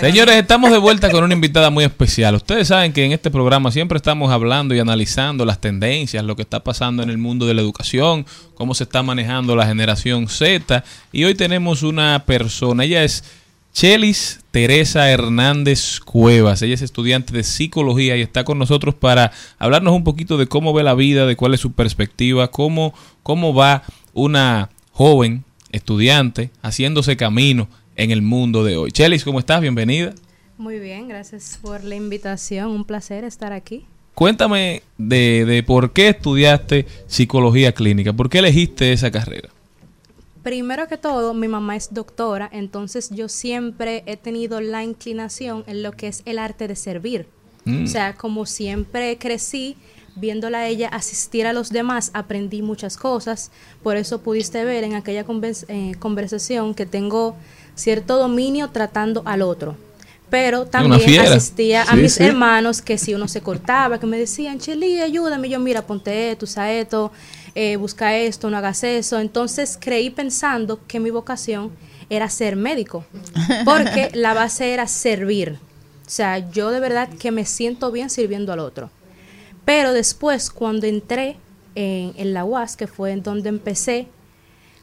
Señores, estamos de vuelta con una invitada muy especial. Ustedes saben que en este programa siempre estamos hablando y analizando las tendencias, lo que está pasando en el mundo de la educación, cómo se está manejando la generación Z. Y hoy tenemos una persona, ella es Chelis Teresa Hernández Cuevas. Ella es estudiante de psicología y está con nosotros para hablarnos un poquito de cómo ve la vida, de cuál es su perspectiva, cómo, cómo va una joven estudiante haciéndose camino en el mundo de hoy. Chelis, ¿cómo estás? Bienvenida. Muy bien, gracias por la invitación. Un placer estar aquí. Cuéntame de, de por qué estudiaste psicología clínica, por qué elegiste esa carrera. Primero que todo, mi mamá es doctora, entonces yo siempre he tenido la inclinación en lo que es el arte de servir. Mm. O sea, como siempre crecí viéndola a ella asistir a los demás, aprendí muchas cosas. Por eso pudiste ver en aquella eh, conversación que tengo cierto dominio tratando al otro. Pero también asistía a Sí, mis sí. hermanos que si uno se cortaba, que me decían, Cheli, ayúdame. Yo, mira, ponte esto, usa esto, eh, busca esto, no hagas eso. Entonces creí pensando que mi vocación era ser médico, porque la base era servir. O sea, yo de verdad que me siento bien sirviendo al otro. Pero después, cuando entré en, en la UAS, que fue en donde empecé,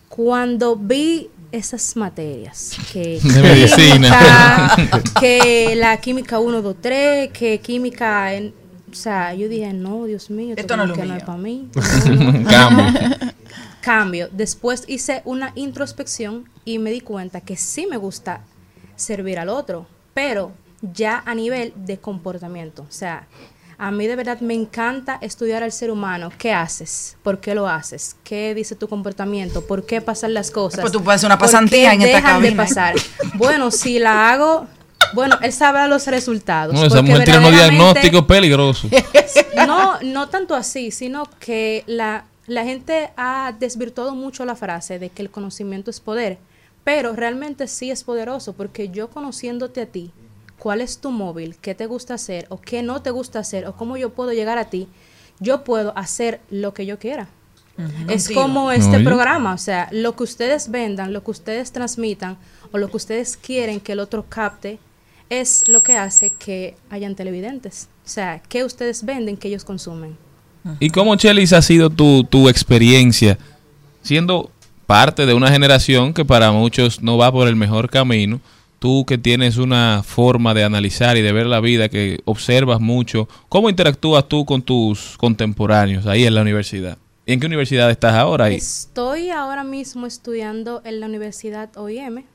cuando vi esas materias que De medicina. química, que la química 1, 2, 3, que química, en- o sea, yo dije, no, Dios mío, esto, no es para mí. Cambio. Cambio. Después hice una introspección y me di cuenta que sí me gusta servir al otro, pero ya a nivel de comportamiento. O sea, a mí de verdad me encanta estudiar al ser humano. ¿Qué haces? ¿Por qué lo haces? ¿Qué dice tu comportamiento? ¿Por qué pasan las cosas? Pues tú puedes hacer una ¿Por pasantía qué en esta dejan de cabina. pasar? Bueno, si la hago, bueno, él sabrá los resultados. No, esa mujer tiene unos diagnósticos peligrosos. no, no tanto así, sino que la, la gente ha desvirtuado mucho la frase de que el conocimiento es poder, pero realmente sí es poderoso, porque yo conociéndote a ti, cuál es tu móvil, qué te gusta hacer o qué no te gusta hacer o cómo yo puedo llegar a ti, yo puedo hacer lo que yo quiera. Es Contigo. como este Oye. programa, o sea, lo que ustedes vendan, lo que ustedes transmitan o lo que ustedes quieren que el otro capte es lo que hace que hayan televidentes. O sea, que ustedes venden, que ellos consumen. ¿Y cómo, Chelis, ha sido tu, tu experiencia siendo parte de una generación que para muchos no va por el mejor camino? Tú que tienes una forma de analizar y de ver la vida, que observas mucho, ¿cómo interactúas tú con tus contemporáneos ahí en la universidad? ¿Y en qué universidad estás ahora? ahí? Estoy ahora mismo estudiando en la Universidad OIM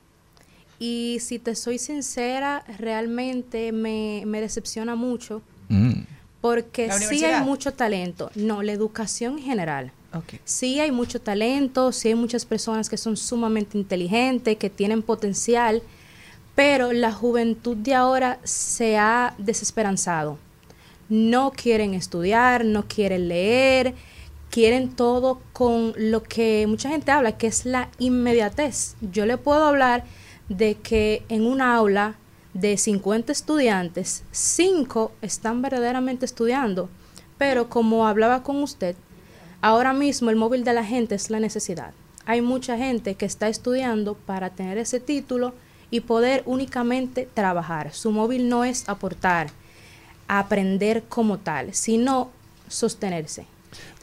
y si te soy sincera, realmente me, me decepciona mucho Mm. porque ¿La sí hay mucho talento. No, la educación en general. Sí hay mucho talento, sí hay muchas personas que son sumamente inteligentes, que tienen potencial, pero la juventud de ahora se ha desesperanzado. No quieren estudiar, no quieren leer, quieren todo con lo que mucha gente habla, que es la inmediatez. Yo le puedo hablar de que en un aula de 50 estudiantes, 5 están verdaderamente estudiando, pero como hablaba con usted, ahora mismo el móvil de la gente es la necesidad. Hay mucha gente que está estudiando para tener ese título y poder únicamente trabajar. Su móvil no es aportar, aprender como tal, sino sostenerse.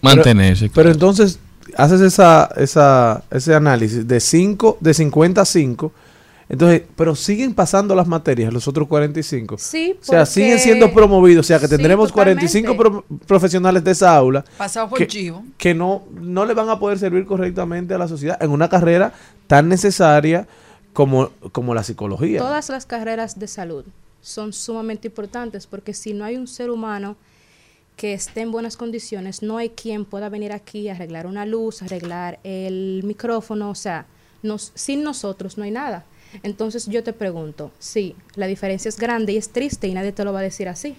Mantenerse. Pero, pero entonces haces esa, esa, ese análisis de 5, de 50 a 5. Entonces, pero siguen pasando las materias, los otros 45. Sí, O sea, porque- siguen siendo promovidos. O sea, que Sí, tendremos totalmente. 45 pro- profesionales de esa aula Pasado por que, chivo. que no, no le van a poder servir correctamente a la sociedad en una carrera tan necesaria como, como la psicología. Todas las carreras de salud son sumamente importantes porque si no hay un ser humano que esté en buenas condiciones, no hay quien pueda venir aquí a arreglar una luz, arreglar el micrófono, o sea, nos, sin nosotros no hay nada. Entonces yo te pregunto, sí, la diferencia es grande y es triste y nadie te lo va a decir así,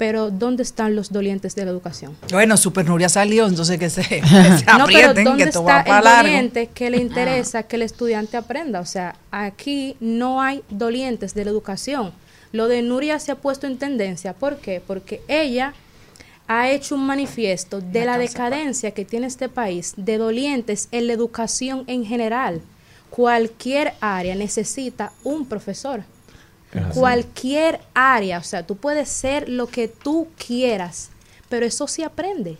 Pero ¿dónde están los dolientes de la educación? Bueno, Super Nuria salió, entonces que se, que se No, pero ¿dónde que está el largo. doliente que le interesa que el estudiante aprenda? O sea, aquí no hay dolientes de la educación. Lo de Nuria se ha puesto en tendencia. ¿Por qué? Porque ella ha hecho un manifiesto de la decadencia que tiene este país, de dolientes en la educación en general. Cualquier área necesita un profesor. Cualquier área, o sea, tú puedes ser lo que tú quieras, pero eso se aprende.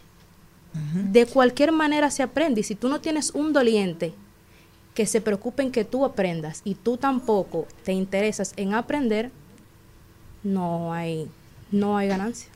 De cualquier manera se aprende. Y si tú no tienes un doliente que se preocupe en que tú aprendas y tú tampoco te interesas en aprender, no hay, no hay ganancia.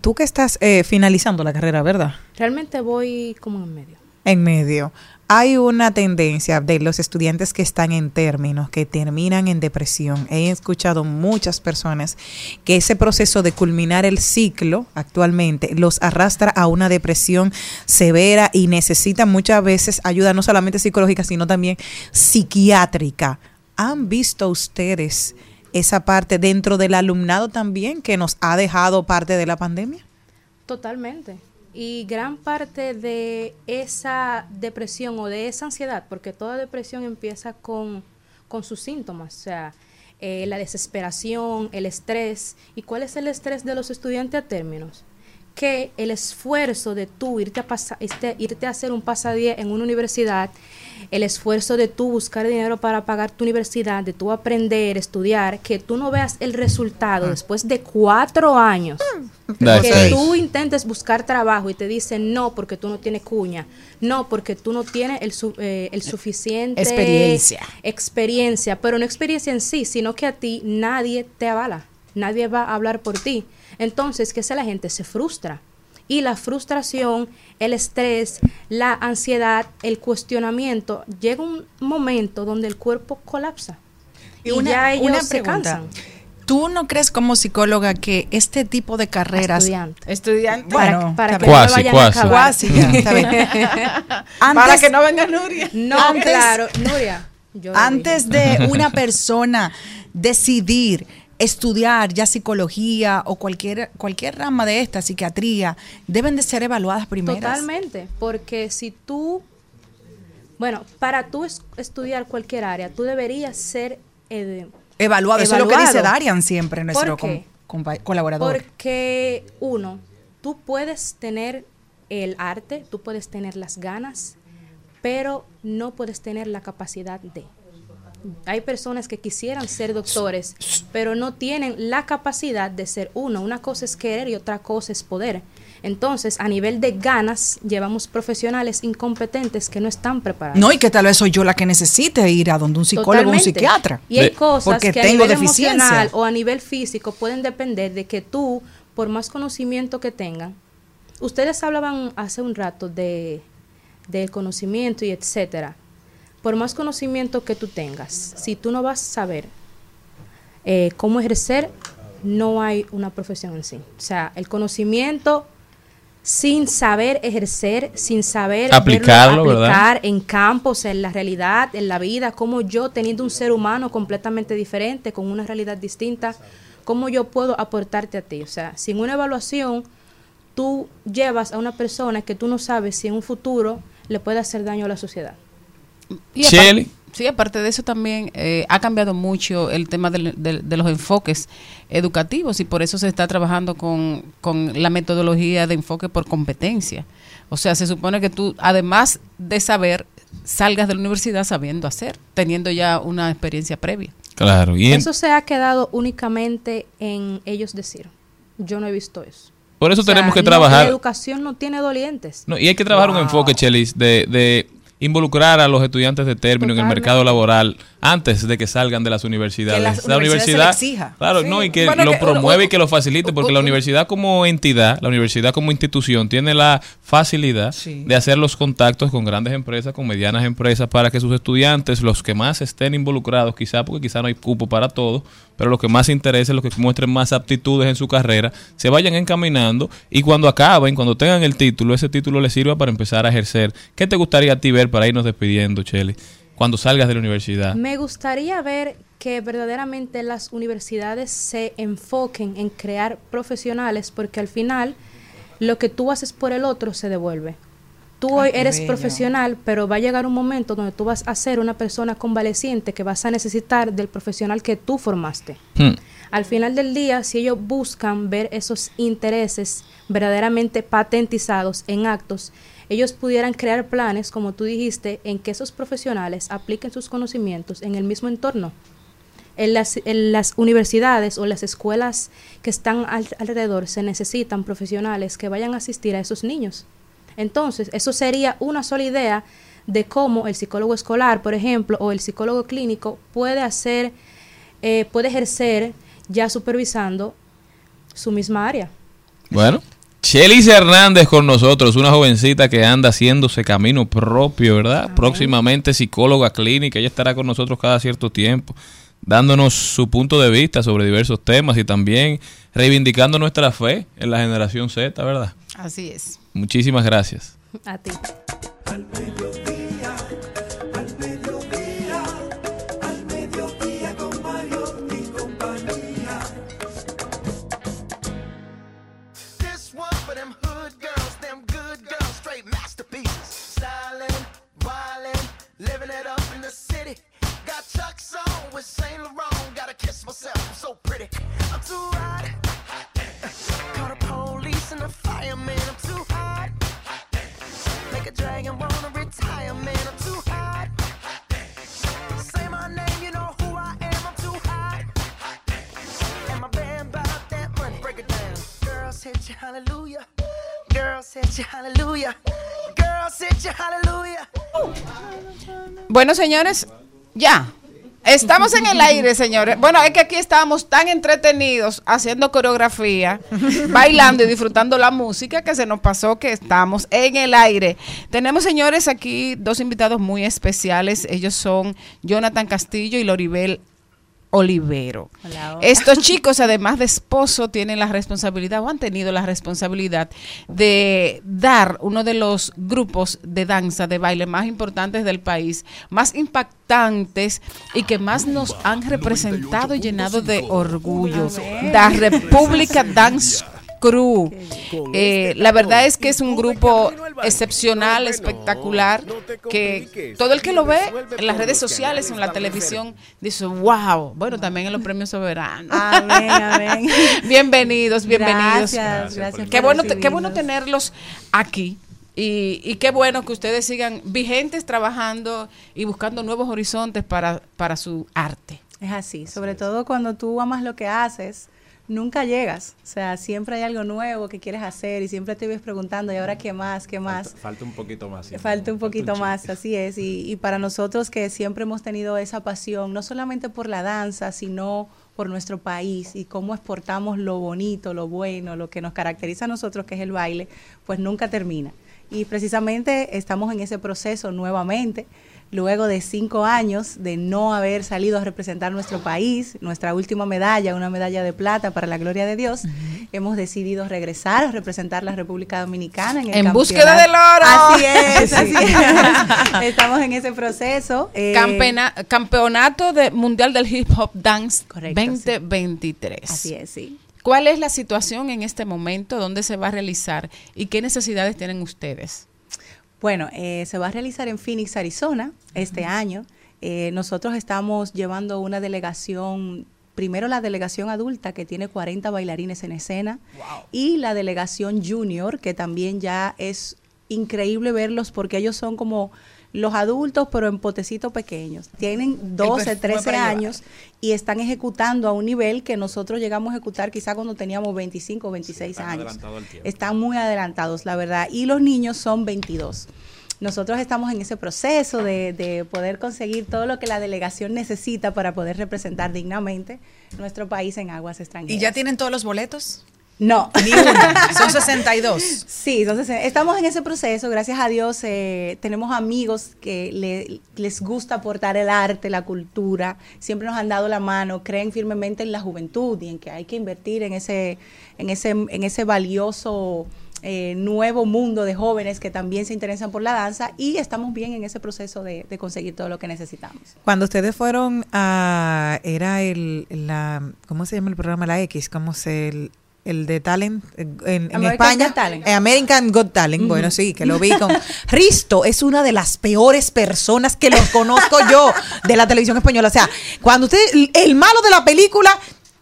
Tú que estás eh, finalizando la carrera, ¿verdad? Realmente voy como en medio. En medio. Hay una tendencia de los estudiantes que están en términos, que terminan en depresión. He escuchado muchas personas que ese proceso de culminar el ciclo actualmente los arrastra a una depresión severa y necesitan muchas veces ayuda no solamente psicológica, sino también psiquiátrica. ¿Han visto ustedes esa parte dentro del alumnado también que nos ha dejado parte de la pandemia? Totalmente. Y gran parte de esa depresión o de esa ansiedad, porque toda depresión empieza con, con sus síntomas, o sea, eh, la desesperación, el estrés. ¿Y cuál es el estrés de los estudiantes a términos? Que el esfuerzo de tú irte a, pasa- este- irte a hacer un pasadía en una universidad, el esfuerzo de tú buscar dinero para pagar tu universidad, de tú aprender, estudiar, que tú no veas el resultado después de cuatro años That's que tú intentes buscar trabajo y te dicen no porque tú no tienes cuña, no porque tú no tienes el, su- eh, el suficiente Experiencia. experiencia, pero no experiencia en sí, sino que a ti nadie te avala, nadie va a hablar por ti. Entonces, ¿qué hace la gente? Se frustra. Y la frustración, el estrés, la ansiedad, el cuestionamiento, llega un momento donde el cuerpo colapsa. Y, una- ya ellos una se cansan. ¿Tú no crees como psicóloga que este tipo de carreras... Estudiante. Estudiante. Bueno, para que no vayan a Cuasi, ya, bien. Para Antes- que no venga Nuria. No, Antes- claro, Nuria. yo Antes de una persona decidir estudiar ya psicología o cualquier cualquier rama de esta, psiquiatría, deben de ser evaluadas primero. Totalmente, porque si tú, bueno, para tú es- estudiar cualquier área, tú deberías ser eh, Evaluado, eso es lo que dice Darian siempre, nuestro colaborador. Porque uno, tú puedes tener el arte, tú puedes tener las ganas, pero no puedes tener la capacidad de. Hay personas que quisieran ser doctores, pero no tienen la capacidad de ser uno. Una cosa es querer y otra cosa es poder. Entonces, a nivel de ganas, llevamos profesionales incompetentes que no están preparados. No, y que tal vez soy yo la que necesite ir a donde un psicólogo o un psiquiatra. Y hay cosas porque que a tengo nivel deficiencia. emocional o a nivel físico pueden depender de que tú, por más conocimiento que tengan, ustedes hablaban hace un rato de del conocimiento y etcétera. Por más conocimiento que tú tengas, si tú no vas a saber eh, cómo ejercer, no hay una profesión en sí. O sea, el conocimiento sin saber ejercer, sin saber verlo Aplicarlo, ¿verdad? aplicar en campos, en la realidad, en la vida, como yo teniendo un ser humano completamente diferente, con una realidad distinta, cómo yo puedo aportarte a ti. O sea, sin una evaluación, tú llevas a una persona que tú no sabes si en un futuro le puede hacer daño a la sociedad. Y apar- Shelly. sí, aparte de eso también eh, ha cambiado mucho el tema de los enfoques educativos y por eso se está trabajando con, con la metodología de enfoque por competencia. O sea, se supone que tú, además de saber, salgas de la universidad sabiendo hacer, teniendo ya una experiencia previa. Claro, y Eso se ha quedado únicamente en ellos decir. Yo no he visto eso. por eso O sea, tenemos que no, trabajar. la educación no tiene dolientes. No, y hay que trabajar un enfoque, Chelis, de, de involucrar a los estudiantes de término en el mercado laboral antes de que salgan de las universidades. Que las la universidad, exija. claro, Sí. no, y que Bueno, lo que- promueve o- y que lo facilite, porque o- la universidad como entidad, la universidad como institución, tiene la facilidad Sí. de hacer los contactos con grandes empresas, con medianas empresas, para que sus estudiantes, los que más estén involucrados, quizá, porque quizá no hay cupo para todos, pero los que más interesen, los que muestren más aptitudes en su carrera, se vayan encaminando y cuando acaben, cuando tengan el título, ese título les sirva para empezar a ejercer. ¿Qué te gustaría a ti ver para irnos despidiendo, Cheli? Cuando salgas de la universidad. Me gustaría ver que verdaderamente las universidades se enfoquen en crear profesionales porque al final lo que tú haces por el otro se devuelve. Tú hoy eres bello. profesional, pero va a llegar un momento donde tú vas a ser una persona convaleciente que vas a necesitar del profesional que tú formaste. Hmm. Al final del día, si ellos buscan ver esos intereses verdaderamente patentizados en actos, ellos pudieran crear planes, como tú dijiste, en que esos profesionales apliquen sus conocimientos en el mismo entorno. En las, en las universidades o las escuelas que están al- alrededor se necesitan profesionales que vayan a asistir a esos niños. Entonces, eso sería una sola idea de cómo el psicólogo escolar, por ejemplo, o el psicólogo clínico puede hacer, eh, puede ejercer ya supervisando su misma área. Bueno, Chelis Hernández con nosotros, una jovencita que anda haciéndose camino propio, ¿verdad? Próximamente psicóloga clínica, ella estará con nosotros cada cierto tiempo, dándonos su punto de vista sobre diversos temas y también reivindicando nuestra fe en la generación Z, ¿verdad? Así es. Muchísimas gracias. A ti. Al mediodía, al mediodía, al mediodía con Mario y compañía. This one for them hood girls, them good girls, straight masterpieces. Stylin', wildin', living it up in the city. Got Chuck's on with Saint Laurent. Gotta kiss myself, I'm so pretty. I'm too hot. Call the police and the fireman. Bueno, señores, ya. Estamos en el aire, señores. Bueno, es que aquí estábamos tan entretenidos haciendo coreografía, bailando y disfrutando la música que se nos pasó que estamos en el aire. Tenemos, señores, aquí dos invitados muy especiales. Ellos son Jonathan Castillo y Loribel Olivero. Hola, hola. Estos chicos, además de esposo, tienen la responsabilidad o han tenido la responsabilidad de dar uno de los grupos de danza, de baile más importantes del país, más impactantes y que más nos han representado y llenado de orgullo. La República Dance Crew. Eh, la verdad es que es un grupo excepcional, espectacular, que todo el que lo ve en las redes sociales, en la televisión, dice, wow. Bueno, también en los premios soberanos. Amén, amén. bienvenidos, bienvenidos. Gracias, gracias Qué bueno, qué bueno tenerlos aquí. Y, y qué bueno que ustedes sigan vigentes trabajando y buscando nuevos horizontes para, para su arte. Es así, sobre todo cuando tú amas lo que haces, nunca llegas. O sea, siempre hay algo nuevo que quieres hacer y siempre te ves preguntando, ¿y ahora qué más? ¿Qué más? Falta un poquito más. sí. Falta un poquito más, así es. Y, y para nosotros que siempre hemos tenido esa pasión, no solamente por la danza, sino por nuestro país y cómo exportamos lo bonito, lo bueno, lo que nos caracteriza a nosotros, que es el baile, pues nunca termina. Y precisamente estamos en ese proceso nuevamente, luego de cinco años de no haber salido a representar nuestro país, nuestra última medalla, una medalla de plata para la gloria de Dios, hemos decidido regresar a representar la República Dominicana en el En búsqueda del oro. Así es, Sí. así es. Estamos en ese proceso. eh, Campena- campeonato de Mundial del Hip Hop Dance Correcto, sí. 2023. Así es, sí. ¿Cuál es la situación en este momento? ¿Dónde se va a realizar? ¿Y qué necesidades tienen ustedes? Bueno, eh, se va a realizar en Phoenix, Arizona, este año. Eh, nosotros estamos llevando una delegación, primero la delegación adulta, que tiene 40 bailarines en escena, y la delegación junior, que también ya es increíble verlos porque ellos son como los adultos, pero en potecitos pequeños. Tienen 12, perfume 13 para llevar. años y están ejecutando a un nivel que nosotros llegamos a ejecutar quizá cuando teníamos 25 o 26 están años. Están muy adelantados, la verdad. Y los niños son 22. Nosotros estamos en ese proceso de, de poder conseguir todo lo que la delegación necesita para poder representar dignamente nuestro país en aguas extranjeras. ¿Y ya tienen todos los boletos? No. Ni uno. Son 62. Sí, entonces eh, estamos en ese proceso. Gracias a Dios eh, tenemos amigos que le- les gusta aportar el arte, la cultura. Siempre nos han dado la mano, creen firmemente en la juventud y en que hay que invertir en ese, en ese, en ese valioso eh, nuevo mundo de jóvenes que también se interesan por la danza y estamos bien en ese proceso de, de conseguir todo lo que necesitamos. Cuando ustedes fueron a, era el, la, ¿cómo se llama el programa? La X, ¿cómo se, el, el de Talent en, en España? Got Talent. Eh, American Got Talent, bueno, sí, que lo vi con... Risto es una de las peores personas que los conozco yo de la televisión española. O sea, cuando usted, el malo de la película...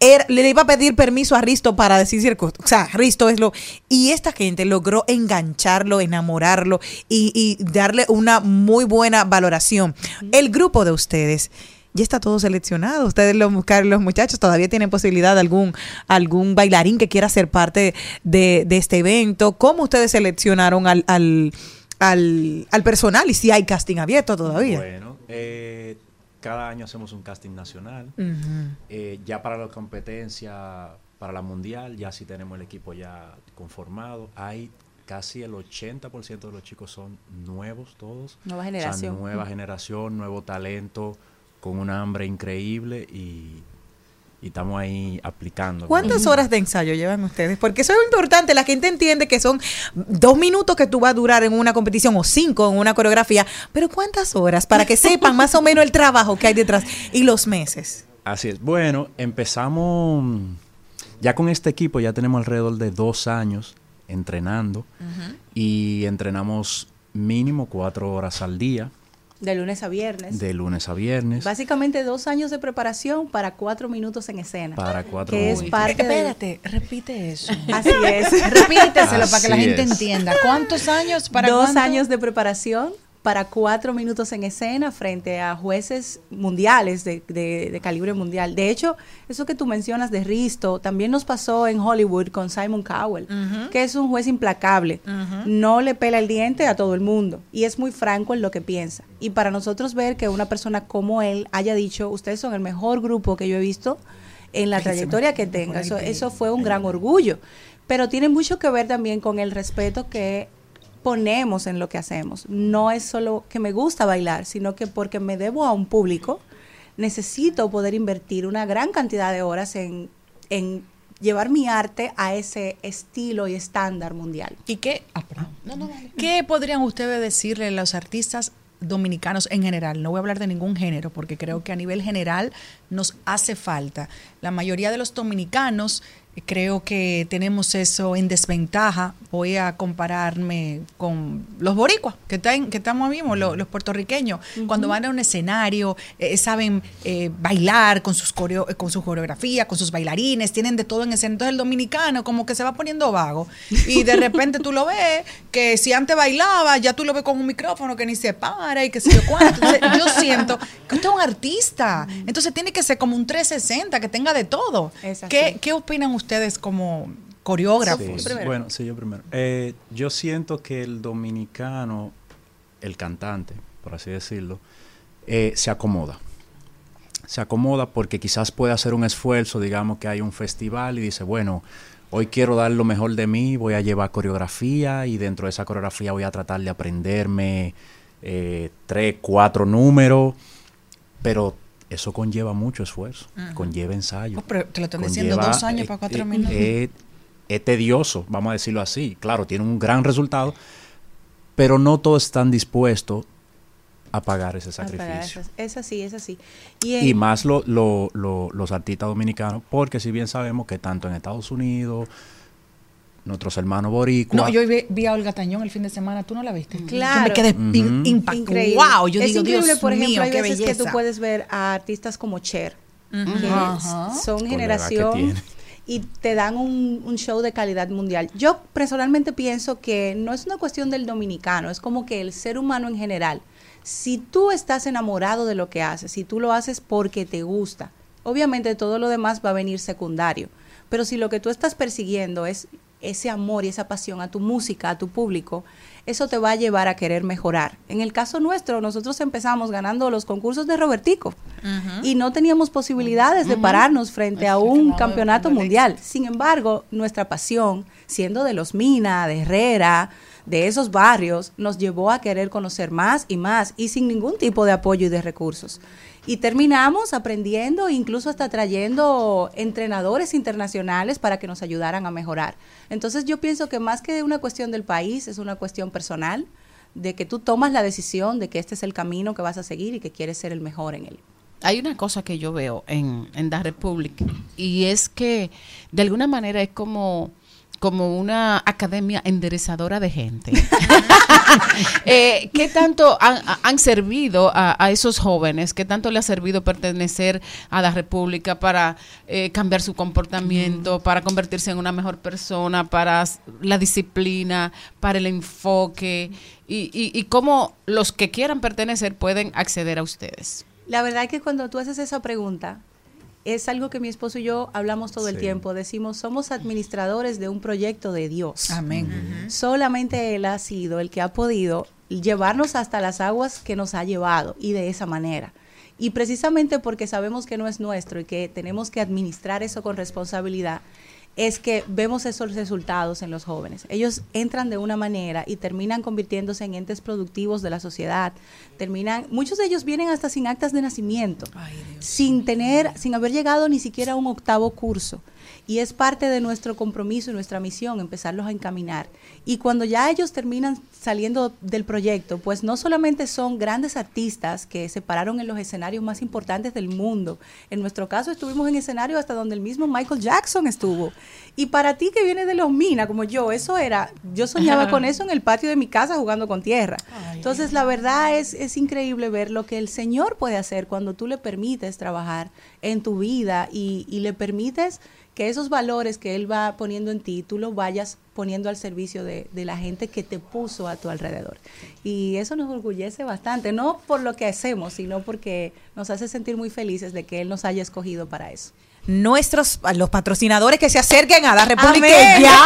era- le iba a pedir permiso a Risto para decir circo. O sea, Risto es lo. Y esta gente logró engancharlo, enamorarlo y, y darle una muy buena valoración. El grupo de ustedes ya está todo seleccionado. Ustedes, los, los muchachos, todavía tienen posibilidad de algún, algún bailarín que quiera ser parte de, de este evento. ¿Cómo ustedes seleccionaron al, al, al, al personal y si hay casting abierto todavía? Bueno, eh, cada año hacemos un casting nacional. Eh, ya para la competencia, para la mundial, ya sí tenemos el equipo ya conformado. Hay casi el 80% de los chicos son nuevos todos. Nueva O sea, generación. nueva generación, nuevo talento, con una hambre increíble y, y estamos ahí aplicando. ¿Cuántas horas de ensayo llevan ustedes? Porque eso es importante. La gente entiende que son dos minutos que tú vas a durar en una competición o cinco en una coreografía, pero ¿cuántas horas? Para que sepan más o menos el trabajo que hay detrás y los meses. Así es. Bueno, empezamos ya con este equipo, ya tenemos alrededor de dos años entrenando y entrenamos mínimo cuatro horas al día, De lunes a viernes. de lunes a viernes. Básicamente dos años de preparación para cuatro minutos en escena. Para cuatro Que es minutos. parte del- Espérate, repite eso. Así es. Repíteselo para que la gente es. entienda. ¿Cuántos años para Dos cuánto? años de preparación para cuatro minutos en escena frente a jueces mundiales de, de- de calibre mundial. De hecho, eso que tú mencionas de Risto también nos pasó en Hollywood con Simon Cowell, que es un juez implacable. No le pela el diente a todo el mundo y es muy franco en lo que piensa. Y para nosotros ver que una persona como él haya dicho, ustedes son el mejor grupo que yo he visto en la trayectoria que tenga. Eso, eso fue un gran orgullo. Pero tiene mucho que ver también con el respeto que ponemos en lo que hacemos. No es solo que me gusta bailar, sino que porque me debo a un público, necesito poder invertir una gran cantidad de horas en, en llevar mi arte a ese estilo y estándar mundial. ¿Y qué? ah, perdón. ¿Qué podrían ustedes decirle a los artistas dominicanos en general? No voy a hablar de ningún género porque creo que a nivel general nos hace falta. La mayoría de los dominicanos creo que tenemos eso en desventaja. Voy a compararme con los boricuas que, están, que estamos mismos, los, los puertorriqueños. Cuando van a un escenario, eh, saben eh, bailar con sus, coreo, eh, con su coreografía, con sus bailarines, tienen de todo en escena. Entonces el dominicano como que se va poniendo vago. Y de repente tú lo ves, que si antes bailaba, ya tú lo ves con un micrófono que ni se para y que sé yo cuánto. Entonces, yo siento que usted es un artista. Entonces tiene que ser como un 360, que tenga de todo. ¿Qué, ¿Qué opinan ustedes como coreógrafos? Sí, Bueno, sí, yo primero. Eh, yo siento que el dominicano, el cantante, por así decirlo, eh, se acomoda. Se acomoda porque quizás puede hacer un esfuerzo, digamos que hay un festival y dice, bueno, hoy quiero dar lo mejor de mí, voy a llevar coreografía y dentro de esa coreografía voy a tratar de aprenderme eh, tres, cuatro números, pero eso conlleva mucho esfuerzo, conlleva ensayo. Oh, pero te lo están diciendo, dos años eh, para cuatro eh, minutos. eh, es tedioso, vamos a decirlo así. Claro, tiene un gran resultado, pero no todos están dispuestos a pagar ese sacrificio. Es, así, es así. Y más lo- lo- lo- los artistas dominicanos, porque si bien sabemos que tanto en Estados Unidos, nuestros hermanos boricuas... No, yo vi, vi a Olga Tañón el fin de semana, ¿tú no la viste? Claro. Yo me quedé Ujú. in- impactada. Increíble. Wow, yo es digo, increíble, Dios por ejemplo, mío, hay qué veces belleza. que tú puedes ver a artistas como Cher, que son Con generación y te dan un, un show de calidad mundial. Yo personalmente pienso que no es una cuestión del dominicano, es como que el ser humano en general. Si tú estás enamorado de lo que haces, si tú lo haces porque te gusta, obviamente todo lo demás va a venir secundario. Pero si lo que tú estás persiguiendo es ese amor y esa pasión a tu música, a tu público, eso te va a llevar a querer mejorar. En el caso nuestro, nosotros empezamos ganando los concursos de Robertico y no teníamos posibilidades de pararnos frente a Así un campeonato mundial. Sin embargo, nuestra pasión, siendo de los Mina, de Herrera, de esos barrios, nos llevó a querer conocer más y más y sin ningún tipo de apoyo y de recursos. Y terminamos aprendiendo, incluso hasta trayendo entrenadores internacionales para que nos ayudaran a mejorar. Entonces yo pienso que más que una cuestión del país, es una cuestión personal, de que tú tomas la decisión de que este es el camino que vas a seguir y que quieres ser el mejor en él. Hay una cosa que yo veo en, en The Republic y es que de alguna manera es como, como una academia enderezadora de gente. Eh, ¿Qué tanto han, han servido a, a esos jóvenes? ¿Qué tanto le ha servido pertenecer a la República para eh, cambiar su comportamiento, para convertirse en una mejor persona, para la disciplina, para el enfoque? Y, y, y cómo los que quieran pertenecer pueden acceder a ustedes. La verdad es que cuando tú haces esa pregunta, es algo que mi esposo y yo hablamos todo el tiempo. Decimos, somos administradores de un proyecto de Dios. Amén. Solamente Él ha sido el que ha podido llevarnos hasta las aguas que nos ha llevado y de esa manera. Y precisamente porque sabemos que no es nuestro y que tenemos que administrar eso con responsabilidad, es que vemos esos resultados en los jóvenes. Ellos entran de una manera y terminan convirtiéndose en entes productivos de la sociedad. Terminan, muchos de ellos vienen hasta sin actas de nacimiento, sin tener, sin haber llegado ni siquiera a un octavo curso. Y es parte de nuestro compromiso y nuestra misión empezarlos a encaminar. Y cuando ya ellos terminan saliendo del proyecto, pues no solamente son grandes artistas que se pararon en los escenarios más importantes del mundo. En nuestro caso estuvimos en escenarios hasta donde el mismo Michael Jackson estuvo. Y para ti que vienes de los Mina, como yo, eso era, yo soñaba con eso en el patio de mi casa jugando con tierra. Entonces la verdad es, es increíble ver lo que el Señor puede hacer cuando tú le permites trabajar en tu vida y, y le permites que esos valores que Él va poniendo en ti, tú los vayas poniendo al servicio de, de la gente que te puso a tu alrededor. Y eso nos orgullece bastante, no por lo que hacemos, sino porque nos hace sentir muy felices de que Él nos haya escogido para eso. Nuestros los patrocinadores que se acerquen a la República Amén. ya,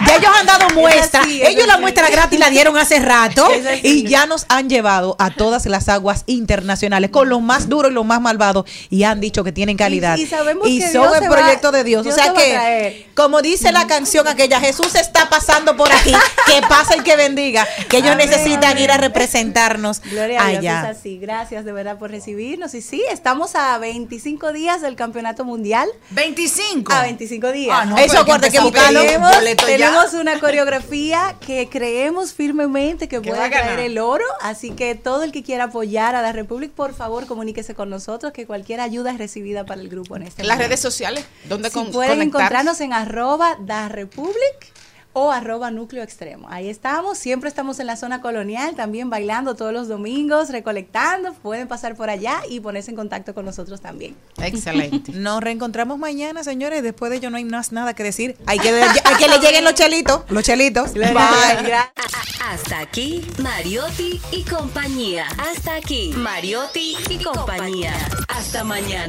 ya ellos han dado Es muestra así, ellos la muestra gratis la dieron hace rato y ya nos han llevado a todas las aguas internacionales con los más duros y los más malvados y han dicho que tienen calidad Y- y sabemos que son Dios el va- proyecto de Dios, Dios o sea que como dice la canción aquella Jesús está pasando por aquí que pase y que bendiga que ellos Amén. necesitan ir a representarnos Gloria a Dios, allá es así. Gracias de verdad por recibirnos. Y sí, estamos a 25 días del Campeonato Mundial. 25. A 25 días. Ah, no, Eso que acuérdate que pedir Tenemos, tenemos una coreografía que creemos firmemente que Que puede traer el oro. Así que todo el que quiera apoyar a la República, por favor, comuníquese con nosotros, que cualquier ayuda es recibida para el grupo en este En las momento. redes sociales, ¿dónde Si con- pueden encontrarnos en arroba da Republic o arroba núcleo extremo. Ahí estamos, siempre estamos en la zona colonial, también bailando todos los domingos, recolectando, pueden pasar por allá y ponerse en contacto con nosotros también. Excelente. Nos reencontramos mañana, señores. Después de ello no hay más nada que decir. Hay que, hay que le lleguen los chelitos. Los chelitos. Bye. Hasta aquí, Mariotti y compañía. Hasta aquí, Mariotti y compañía. Hasta mañana.